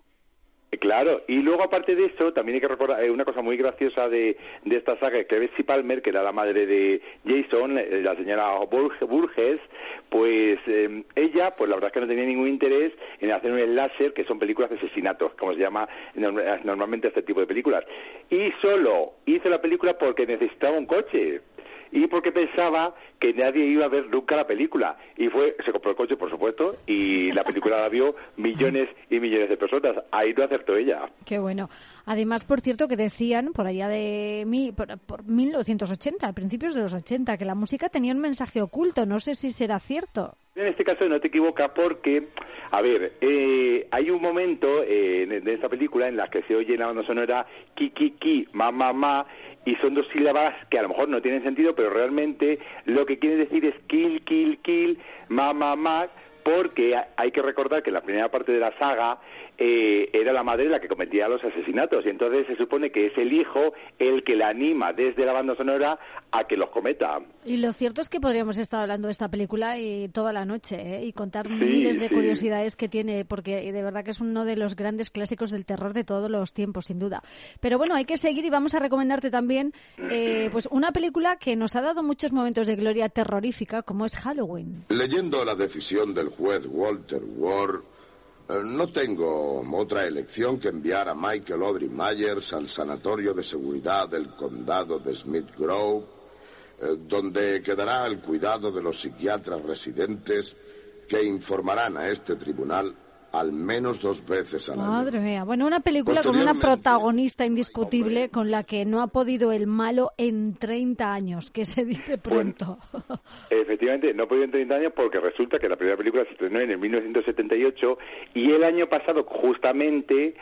Eh, Claro, y luego aparte de eso, también hay que recordar eh, una cosa muy graciosa de, de esta saga, que Betsy Palmer, que era la madre de Jason, eh, la señora Burg- Burgess, pues eh, ella, pues la verdad es que no tenía ningún interés en hacer un slasher, que son películas de asesinatos, como se llama norm- normalmente este tipo de películas. Y solo hizo la película porque necesitaba un coche y porque pensaba que nadie iba a ver nunca la película. Y fue, se compró el coche, por supuesto, y la película la vio millones y millones de personas. Ahí no acertó ella.
Qué bueno. Además, por cierto, que decían por allá de mi, por, por 1980, a principios de los 80, que la música tenía un mensaje oculto. No sé si será cierto.
En este caso no te equivocas porque, a ver, eh, hay un momento eh, de esta película en la que se oye la banda sonora ki, ki, ki, ma, ma, ma, y son dos sílabas que a lo mejor no tienen sentido, pero realmente lo que quiere decir es kill, kill, kill, ma, ma, ma, porque ha- hay que recordar que en la primera parte de la saga eh, era la madre la que cometía los asesinatos y entonces se supone que es el hijo el que la anima desde la banda sonora a que los cometa.
Y lo cierto es que podríamos estar hablando de esta película y toda la noche ¿eh? y contar
Sí,
miles de
sí.
curiosidades que tiene, porque de verdad que es uno de los grandes clásicos del terror de todos los tiempos, sin duda. Pero bueno, hay que seguir y vamos a recomendarte también eh, pues una película que nos ha dado muchos momentos de gloria terrorífica, como es Halloween.
Leyendo la decisión del juez Walter Ward, eh, no tengo otra elección que enviar a Michael Audrey Myers al Sanatorio de Seguridad del Condado de Smith Grove, eh, donde quedará al cuidado de los psiquiatras residentes que informarán a este tribunal al menos dos veces al año.
Madre mía. Bueno, una película con una protagonista indiscutible con la que no ha podido el malo en 30 años, que se dice pronto.
Efectivamente, no podido en 30 años porque resulta que la primera película se estrenó en el 1978 y el año pasado justamente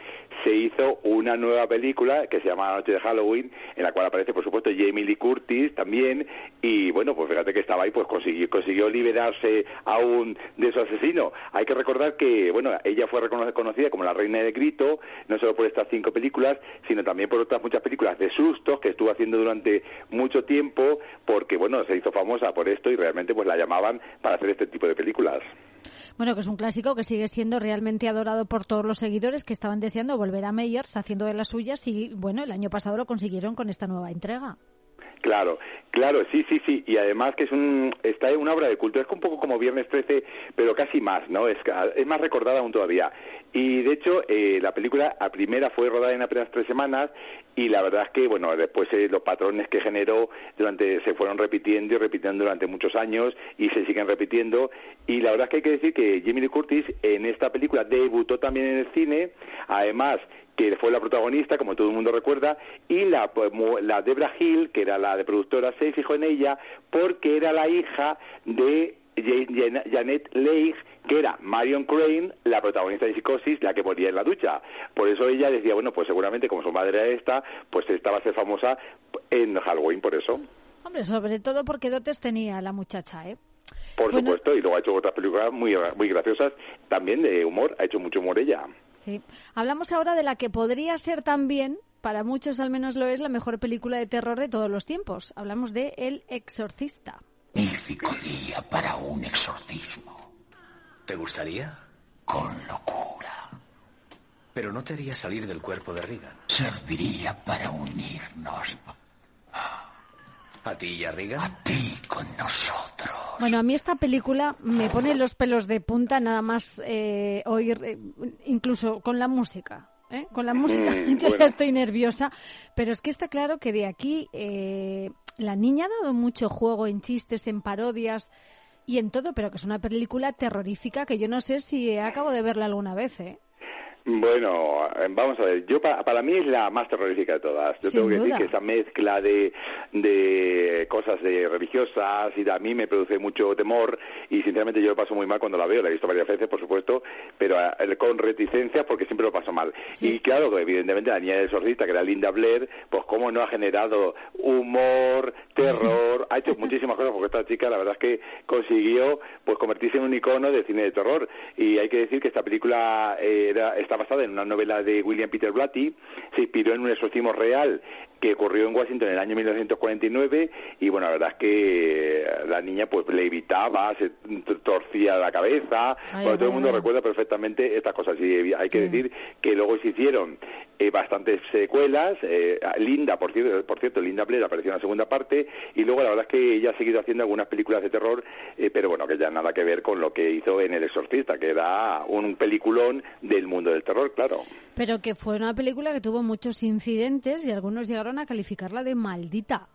se hizo una nueva película que se llama La Noche de Halloween, en la cual aparece por supuesto Jamie Lee Curtis también y bueno, pues fíjate que estaba ahí, pues consiguió, consiguió liberarse aún de su asesino. Hay que recordar que, bueno, ella fue recono- conocida como la reina del grito, no solo por estas cinco películas, sino también por otras muchas películas de sustos que estuvo haciendo durante mucho tiempo, porque, bueno, se hizo famosa por esto y realmente pues la llamaban para hacer este tipo de películas.
Bueno, que es un clásico que sigue siendo realmente adorado por todos los seguidores que estaban deseando volver a Meyers haciendo de las suyas y, bueno, el año pasado lo consiguieron con esta nueva entrega.
Claro, claro, sí, sí, sí, y además que es un, está una obra de culto, es un poco como Viernes 13, pero casi más, ¿no? Es, es más recordada aún todavía. Y de hecho, eh, la película a primera fue rodada en apenas tres semanas y la verdad es que, bueno, después eh, los patrones que generó durante, se fueron repitiendo y repitiendo durante muchos años y se siguen repitiendo. Y la verdad es que hay que decir que Jamie Lee Curtis en esta película debutó también en el cine, además que fue la protagonista, como todo el mundo recuerda, y la, la Debra Hill, que era la de productora, se fijó en ella porque era la hija de Ja- Jan- Janet Leigh, que era Marion Crane, la protagonista de Psicosis, la que moría en la ducha. Por eso ella decía, bueno, pues seguramente como su madre era esta, pues esta va a ser famosa en Halloween, por eso.
Hombre, sobre todo porque dotes tenía la muchacha, ¿eh?
Por
Bueno.
supuesto, y luego ha hecho otras películas muy, muy graciosas, también de humor, ha hecho mucho humor ella.
Sí. Hablamos ahora de la que podría ser también, para muchos al menos lo es, la mejor película de terror de todos los tiempos. Hablamos de El Exorcista.
Magnífico día para un exorcismo.
¿Te gustaría?
Con locura.
Pero no te haría salir del cuerpo de Regan.
Serviría para unirnos.
¿A ti y a
ti con nosotros.
Bueno, a mí esta película me pone los pelos de punta nada más eh, oír, eh, incluso con la música. ¿eh? Con la música
Mm,
yo
bueno.
ya estoy nerviosa, pero es que está claro que de aquí eh, la niña ha dado mucho juego en chistes, en parodias y en todo, pero que es una película terrorífica que yo no sé si acabo de verla alguna vez. ¿eh?
Bueno, eh, vamos a ver, yo pa- para mí es la más terrorífica de todas. Yo
Sin
tengo que
duda.
decir que esa mezcla de, de cosas de religiosas y de- a mí me produce mucho temor y sinceramente yo lo paso muy mal cuando la veo, la he visto varias veces por supuesto, pero eh, con reticencia porque siempre lo paso mal. Y claro, evidentemente la niña del exorcista, que era Linda Blair, pues cómo no ha generado humor, terror, ha hecho muchísimas cosas porque esta chica la verdad es que consiguió pues convertirse en un icono de cine de terror y hay que decir que esta película eh, era, basada en una novela de William Peter Blatty, se inspiró en un exorcismo real que ocurrió en Washington en el año 1949 y bueno, la verdad es que eh, la niña pues le evitaba, se torcía la cabeza,
Ay,
bueno, todo el mundo
ay.
recuerda perfectamente estas cosas y hay que decir que luego se hicieron eh, bastantes secuelas, eh, Linda, por cierto, por cierto, Linda Blair apareció en la segunda parte y luego la verdad es que ella ha seguido haciendo algunas películas de terror, eh, pero bueno, que ya nada que ver con lo que hizo en El Exorcista, que era un peliculón del mundo del terror, claro.
Pero que fue una película que tuvo muchos incidentes y algunos llegaron a calificarla de maldita.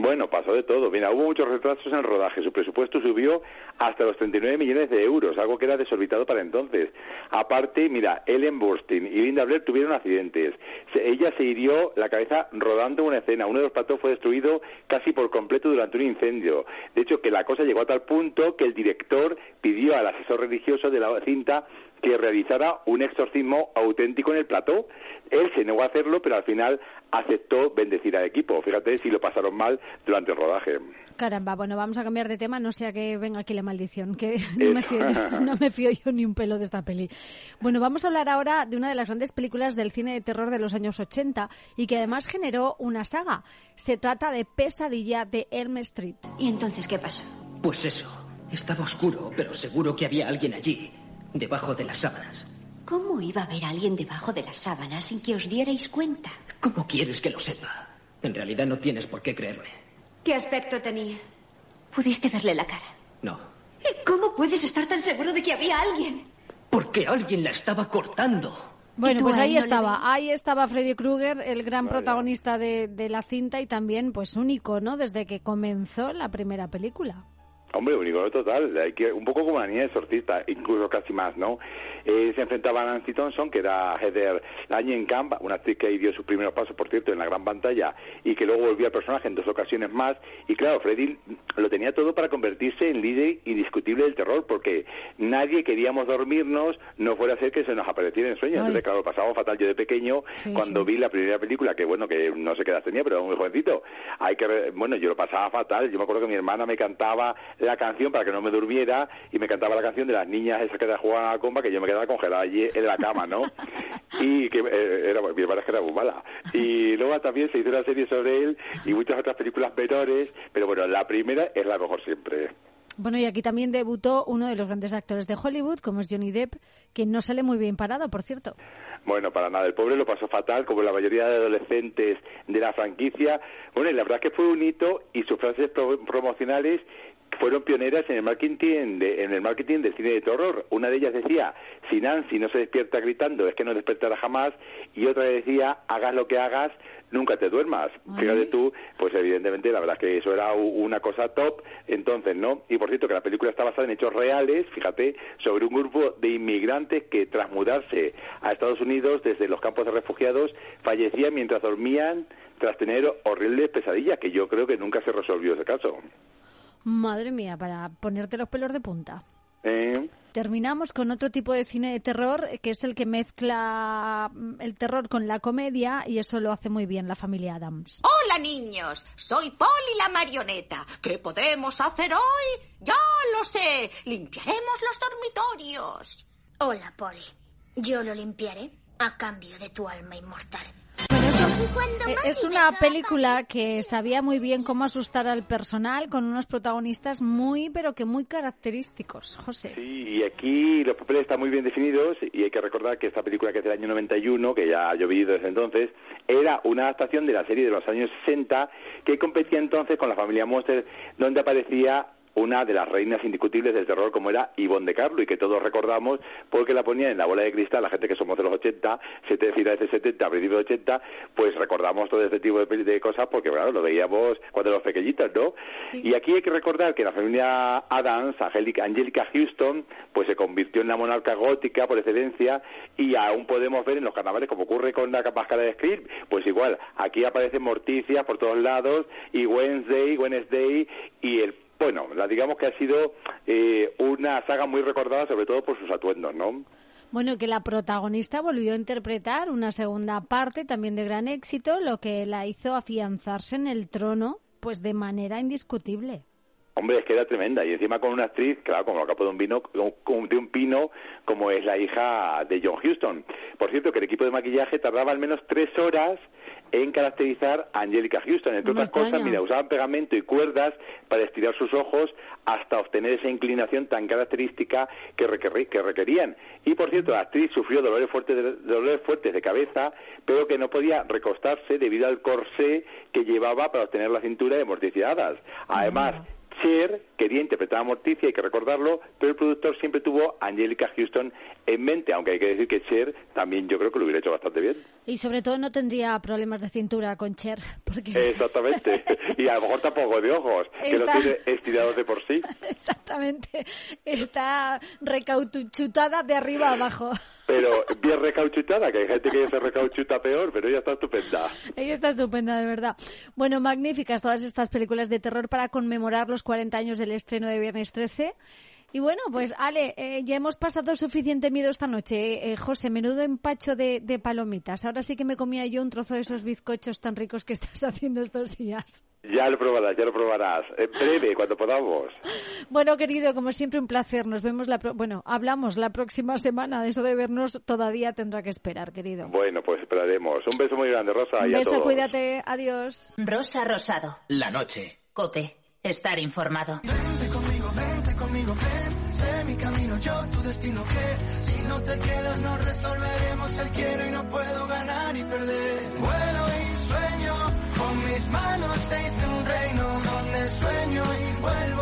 Bueno, pasó de todo. Mira, hubo muchos retrasos en el rodaje. Su presupuesto subió hasta los 39 millones de euros, algo que era desorbitado para entonces. Aparte, mira, Ellen Burstyn y Linda Blair tuvieron accidentes. Ella se hirió la cabeza rodando una escena. Uno de los platos fue destruido casi por completo durante un incendio. De hecho, que la cosa llegó a tal punto que el director pidió al asesor religioso de la cinta que realizara un exorcismo auténtico en el plató. Él se negó a hacerlo, pero al final aceptó bendecir al equipo. Fíjate si lo pasaron mal durante el rodaje.
Caramba, bueno, vamos a cambiar de tema, no sea que venga aquí la maldición, que no me, fío yo, no me fío yo ni un pelo de esta peli. Bueno, vamos a hablar ahora de una de las grandes películas del cine de terror de los años 80 y que además generó una saga. Se trata de Pesadilla de Elm Street.
¿Y entonces qué pasó?
Pues eso. Estaba oscuro, pero seguro que había alguien allí, debajo de las sábanas.
¿Cómo iba a haber alguien debajo de las sábanas sin que os dierais cuenta?
¿Cómo quieres que lo sepa? En realidad no tienes por qué creerme.
¿Qué aspecto tenía? ¿Pudiste verle la cara?
No.
¿Y cómo puedes estar tan seguro de que había alguien?
Porque alguien la estaba cortando.
Bueno, pues ahí estaba, ahí estaba Freddy Krueger, el gran protagonista de, de la cinta y también pues un icono desde que comenzó la primera película.
Hombre, un icono total, hay que, un poco como la niña exorcista, incluso casi más, ¿no? Eh, se enfrentaba a Nancy Thompson, que era Heather Langenkamp, una actriz que ahí dio sus primeros pasos, por cierto, en la gran pantalla, y que luego volvió al personaje en dos ocasiones más, y claro, Freddy lo tenía todo para convertirse en líder indiscutible del terror, porque nadie queríamos dormirnos, no fuera a ser que se nos apareciera en sueños, entonces claro, pasaba fatal. Yo de pequeño,
Sí,
cuando vi la primera película, que bueno, que no sé qué edad tenía, pero era muy jovencito, hay que, bueno, yo lo pasaba fatal, yo me acuerdo que mi hermana me cantaba la canción para que no me durmiera y me cantaba la canción de las niñas esas que jugaban a la comba que yo me quedaba congelada allí en la cama, ¿no? Y que eh, era, mi hermana es que era muy mala. Y luego también se hizo una serie sobre él y muchas otras películas menores, pero bueno, la primera es la mejor siempre.
Bueno, y aquí también debutó uno de los grandes actores de Hollywood, como es Johnny Depp, que no sale muy bien parado, por cierto.
Bueno, para nada, el pobre lo pasó fatal, como la mayoría de adolescentes de la franquicia. Bueno, y la verdad que fue un hito y sus frases pro- promocionales fueron pioneras en el marketing de, en el marketing del cine de terror. Una de ellas decía, si Nancy no se despierta gritando, es que no despertará jamás, y otra decía, hagas lo que hagas, nunca te duermas. Fíjate tú, pues evidentemente la verdad es que eso era una cosa top entonces, ¿no? Y por cierto que la película está basada en hechos reales, fíjate, sobre un grupo de inmigrantes que tras mudarse a Estados Unidos desde los campos de refugiados fallecían mientras dormían tras tener horribles pesadillas, que yo creo que nunca se resolvió ese caso.
Madre mía, para ponerte los pelos de punta.
¿Eh?
Terminamos con otro tipo de cine de terror, que es el que mezcla mm, el terror con la comedia, y eso lo hace muy bien la familia Adams.
Hola niños, soy Polly la marioneta. ¿Qué podemos hacer hoy? Ya lo sé, limpiaremos los dormitorios.
Hola, Polly. Yo lo limpiaré a cambio de tu alma inmortal.
Eh, Es una película que sabía muy bien cómo asustar al personal con unos protagonistas muy, pero que muy característicos, José.
Sí, y aquí los papeles están muy bien definidos y hay que recordar que esta película que es del año 91, que ya ha llovido desde entonces, era una adaptación de la serie de los años 60 que competía entonces con la familia Monster, donde aparecía una de las reinas indiscutibles del terror como era Ivonne de Carlo y que todos recordamos porque la ponían en la bola de cristal, la gente que somos de los 80, finales de 70, principios de 80, pues recordamos todo este tipo de, de cosas porque, claro, lo veíamos cuando éramos pequeñitos, ¿no? Y aquí hay que recordar que la familia Adams, Angélica, Angelica Houston, pues se convirtió en la monarca gótica por excelencia y aún podemos ver en los carnavales, como ocurre con la máscara de Scream, pues igual, aquí aparece Morticia por todos lados y Wednesday, Wednesday y el bueno, la digamos que ha sido eh, una saga muy recordada sobre todo por sus atuendos, ¿no?
Bueno, que la protagonista volvió a interpretar una segunda parte también de gran éxito, lo que la hizo afianzarse en el trono, pues de manera indiscutible.
Hombre, es que era tremenda. Y encima con una actriz, claro, como la capa de un vino, de un pino, como es la hija de John Huston. Por cierto, que el equipo de maquillaje tardaba al menos tres horas en caracterizar a Angelica Houston. Entre otras cosas, mira, usaban pegamento y cuerdas para estirar sus ojos hasta obtener esa inclinación tan característica que, que requerían. Y por cierto, la actriz sufrió dolores fuertes, de, dolores fuertes de cabeza, pero que no podía recostarse debido al corsé que llevaba para obtener la cintura de morticiadas. Además, Cher quería interpretar a Morticia, hay que recordarlo, pero el productor siempre tuvo a Angelica Houston en mente, aunque hay que decir que Cher también yo creo que lo hubiera hecho bastante bien.
Y sobre todo no tendría problemas de cintura con Cher. Porque...
Exactamente. Y a lo mejor tampoco de ojos, que los tiene estirados de por sí.
Exactamente. Está recauchutada de arriba abajo.
Pero bien recauchutada, que hay gente que se recauchuta peor, pero ella está estupenda.
Ella está estupenda, de verdad. Bueno, magníficas todas estas películas de terror para conmemorar los 40 años del estreno de Viernes 13. Y bueno, pues Ale, eh, ya hemos pasado suficiente miedo esta noche. Eh, José, menudo empacho de, de, palomitas. Ahora sí que me comía yo un trozo de esos bizcochos tan ricos que estás haciendo estos días.
Ya lo probarás, ya lo probarás. En breve, cuando podamos.
Bueno, querido, como siempre, un placer. Nos vemos la... bueno, hablamos la próxima semana. De eso de vernos todavía tendrá que esperar, querido.
Bueno, pues esperaremos. Un beso muy grande, Rosa.
Un
y
beso,
a todos.
cuídate. Adiós.
Rosa Rosado.
La noche.
Cope. Estar informado.
Vente conmigo, vente conmigo, ven. Mi camino, yo tu destino que si no te quedas no resolveremos el quiero y no puedo ganar y perder. Vuelo y sueño, con mis manos te hice un reino donde sueño y vuelvo.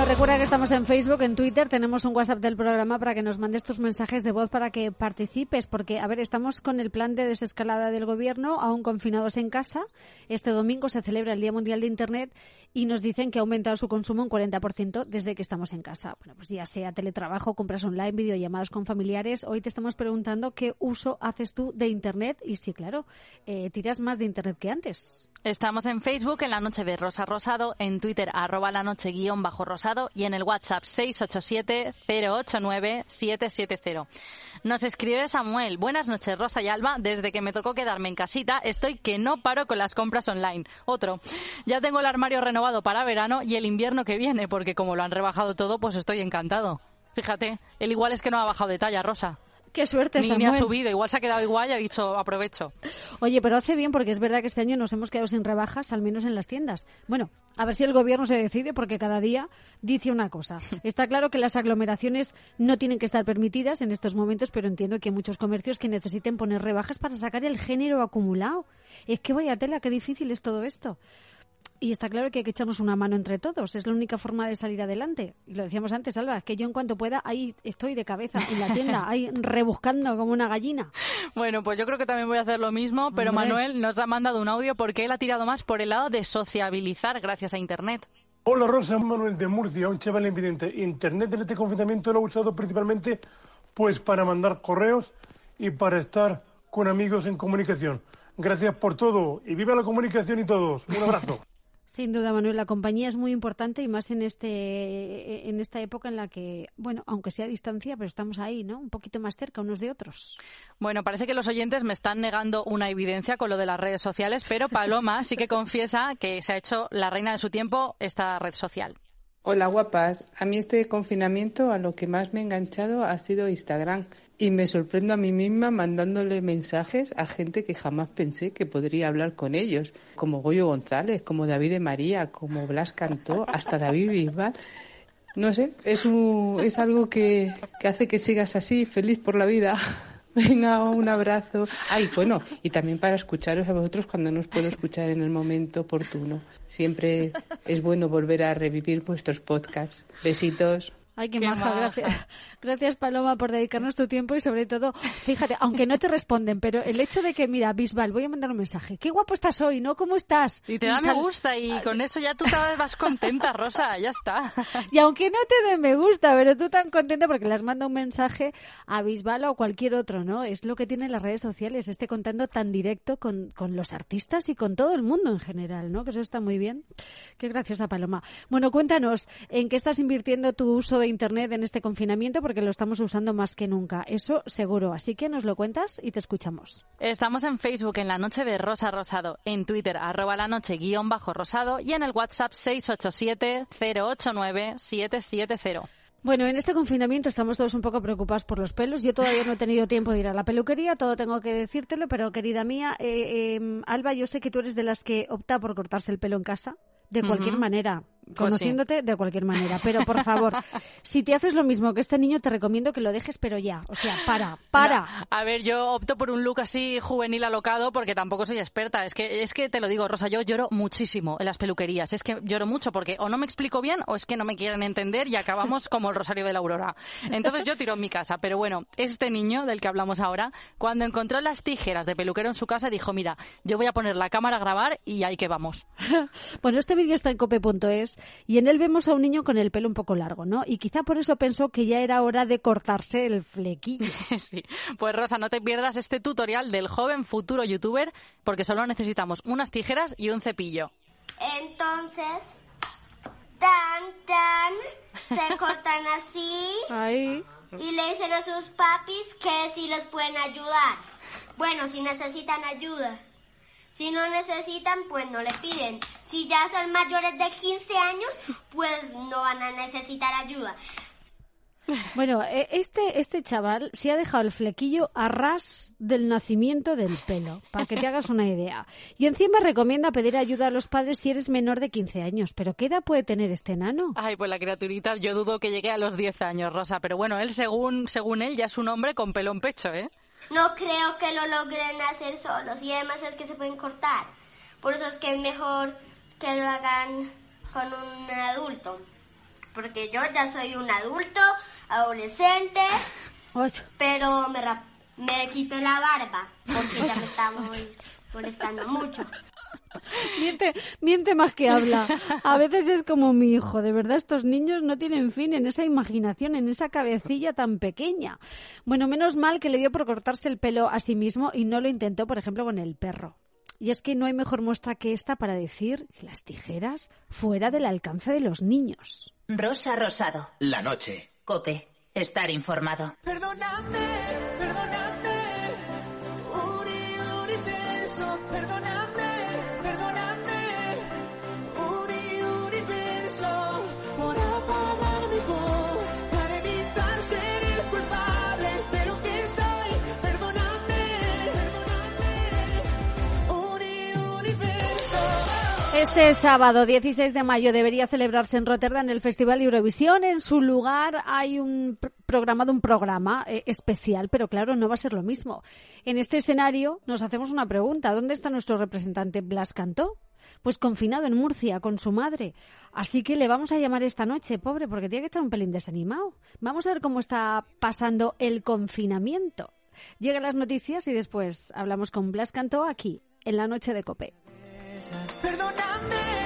Bueno, recuerda que estamos en Facebook, en Twitter, tenemos un WhatsApp del programa para que nos mandes tus mensajes de voz para que participes, porque, a ver, estamos con el plan de desescalada del gobierno, aún confinados en casa. Este domingo se celebra el Día Mundial de Internet y nos dicen que ha aumentado su consumo un 40% desde que estamos en casa. Bueno, pues ya sea teletrabajo, compras online, videollamadas con familiares, hoy te estamos preguntando qué uso haces tú de Internet y sí, claro, eh, tiras más de Internet que antes.
Estamos en Facebook en la noche de Rosa Rosado, en Twitter arroba la noche guion bajo rosado y en el WhatsApp 687-089-770. Nos escribe Samuel. Buenas noches, Rosa y Alba. Desde que me tocó quedarme en casita, estoy que no paro con las compras online. Otro. Ya tengo el armario renovado para verano y el invierno que viene, porque como lo han rebajado todo, pues estoy encantado. Fíjate, el igual es que no ha bajado de talla, Rosa.
Qué suerte,
ni,
Samuel.
Ni ha subido, igual se ha quedado igual y ha dicho aprovecho.
Oye, pero hace bien porque es verdad que este año nos hemos quedado sin rebajas, al menos en las tiendas. Bueno, a ver si el gobierno se decide porque cada día dice una cosa. Está claro que las aglomeraciones no tienen que estar permitidas en estos momentos, pero entiendo que hay muchos comercios que necesiten poner rebajas para sacar el género acumulado. Es que vaya tela, qué difícil es todo esto. Y está claro que hay que echarnos una mano entre todos. Es la única forma de salir adelante. Y lo decíamos antes, Alba, es que yo en cuanto pueda, ahí estoy de cabeza en la tienda, ahí rebuscando como una gallina.
Bueno, pues yo creo que también voy a hacer lo mismo, pero
Hombre.
Manuel nos ha mandado un audio porque él ha tirado más por el lado de sociabilizar gracias a Internet.
Hola Rosa, Manuel de Murcia, un chaval invidente. Internet en este confinamiento lo he usado principalmente pues para mandar correos y para estar con amigos en comunicación. Gracias por todo y viva la comunicación y todos. Un abrazo.
Sin duda, Manuel, la compañía es muy importante y más en este en esta época en la que, bueno, aunque sea a distancia, pero estamos ahí, ¿no? Un poquito más cerca unos de otros.
Bueno, parece que los oyentes me están negando una evidencia con lo de las redes sociales, pero Paloma sí que confiesa que se ha hecho la reina de su tiempo esta red social.
Hola guapas, a mí este confinamiento a lo que más me he enganchado ha sido Instagram y me sorprendo a mí misma mandándole mensajes a gente que jamás pensé que podría hablar con ellos, como Goyo González, como David de María, como Blas Cantó, hasta David Bisbal. no sé, es, un, es algo que, que hace que sigas así, feliz por la vida. Venga, un abrazo. Ay, bueno, y también para escucharos a vosotros cuando no os puedo escuchar en el momento oportuno. Siempre es bueno volver a revivir vuestros podcasts. Besitos.
Ay, qué,
Qué
maja,
maja.
gracias. Gracias, Paloma, por dedicarnos tu tiempo y sobre todo, fíjate, aunque no te responden, pero el hecho de que, mira, Bisbal, voy a mandar un mensaje. Qué guapo estás hoy, ¿no? ¿Cómo estás?
Y te da me gusta y con eso ya tú te vas contenta, Rosa, ya está.
Y aunque no te den me gusta, pero tú tan contenta porque le has mandado un mensaje a Bisbal o a cualquier otro, ¿no? Es lo que tienen las redes sociales, este contando tan directo con, con los artistas y con todo el mundo en general, ¿no? Que eso está muy bien. Qué graciosa, Paloma. Bueno, cuéntanos, ¿en qué estás invirtiendo tu uso de Internet en este confinamiento? Porque lo estamos usando más que nunca. Eso seguro. Así que nos lo cuentas y te escuchamos.
Estamos en Facebook en la noche de Rosa Rosado, en Twitter arroba la noche guion bajo rosado y en el WhatsApp 687-089-770.
Bueno, en este confinamiento estamos todos un poco preocupados por los pelos. Yo todavía no he tenido tiempo de ir a la peluquería, todo tengo que decírtelo, pero querida mía, eh, eh, Alba, yo sé que tú eres de las que opta por cortarse el pelo en casa, de cualquier manera.
Pues
Conociéndote de cualquier manera. Pero por favor, si te haces lo mismo que este niño, te recomiendo que lo dejes, pero ya. O sea, para, para.
No, a ver, yo opto por un look así juvenil alocado porque tampoco soy experta. Es que, es que te lo digo, Rosa, yo lloro muchísimo en las peluquerías. Es que lloro mucho porque o no me explico bien o es que no me quieren entender y acabamos como el Rosario de la Aurora. Entonces yo tiro en mi casa. Pero bueno, este niño del que hablamos ahora, cuando encontró las tijeras de peluquero en su casa, dijo, mira, yo voy a poner la cámara a grabar y ahí que vamos.
Bueno, este vídeo está en cope.es y en él vemos a un niño con el pelo un poco largo, ¿no? Y quizá por eso pensó que ya era hora de cortarse el flequillo.
Sí, pues Rosa, no te pierdas este tutorial del joven futuro youtuber porque solo necesitamos unas tijeras y un cepillo.
Entonces, tan, tan, se cortan así
Ahí.
y le dicen a sus papis que si los pueden ayudar. Bueno, si necesitan ayuda. Si no necesitan, pues no le piden. Si ya son mayores de 15 años, pues no van a necesitar ayuda.
Bueno, eh, este, este chaval se ha dejado el flequillo a ras del nacimiento del pelo, para que te hagas una idea. Y encima recomienda pedir ayuda a los padres si eres menor de 15 años. ¿Pero qué edad puede tener este enano?
Ay, pues la criaturita, yo dudo que llegue a los 10 años, Rosa, pero bueno, él según, según él ya es un hombre con pelo en pecho, ¿eh?
No creo que lo logren hacer solos y además es que se pueden cortar. Por eso es que es mejor que lo hagan con un adulto. Porque yo ya soy un adulto, adolescente, pero me, me quito la barba porque ya me está molestando mucho.
Miente, miente más que habla. A veces es como mi hijo. De verdad, estos niños no tienen fin en esa imaginación, en esa cabecilla tan pequeña. Bueno, menos mal que le dio por cortarse el pelo a sí mismo y no lo intentó, por ejemplo, con el perro. Y es que no hay mejor muestra que esta para decir que las tijeras fuera del alcance de los niños.
Rosa Rosado.
La noche.
Cope. Estar informado.
Perdóname, perdóname,
Este sábado 16 de mayo debería celebrarse en Rotterdam el Festival de Eurovisión. En su lugar hay un pr- programado un programa eh, especial, pero claro, no va a ser lo mismo. En este escenario nos hacemos una pregunta. ¿Dónde está nuestro representante Blas Cantó? Pues confinado en Murcia con su madre. Así que le vamos a llamar esta noche, pobre, porque tiene que estar un pelín desanimado. Vamos a ver cómo está pasando el confinamiento. Llegan las noticias y después hablamos con Blas Cantó aquí, en la noche de Cope.
Perdóname,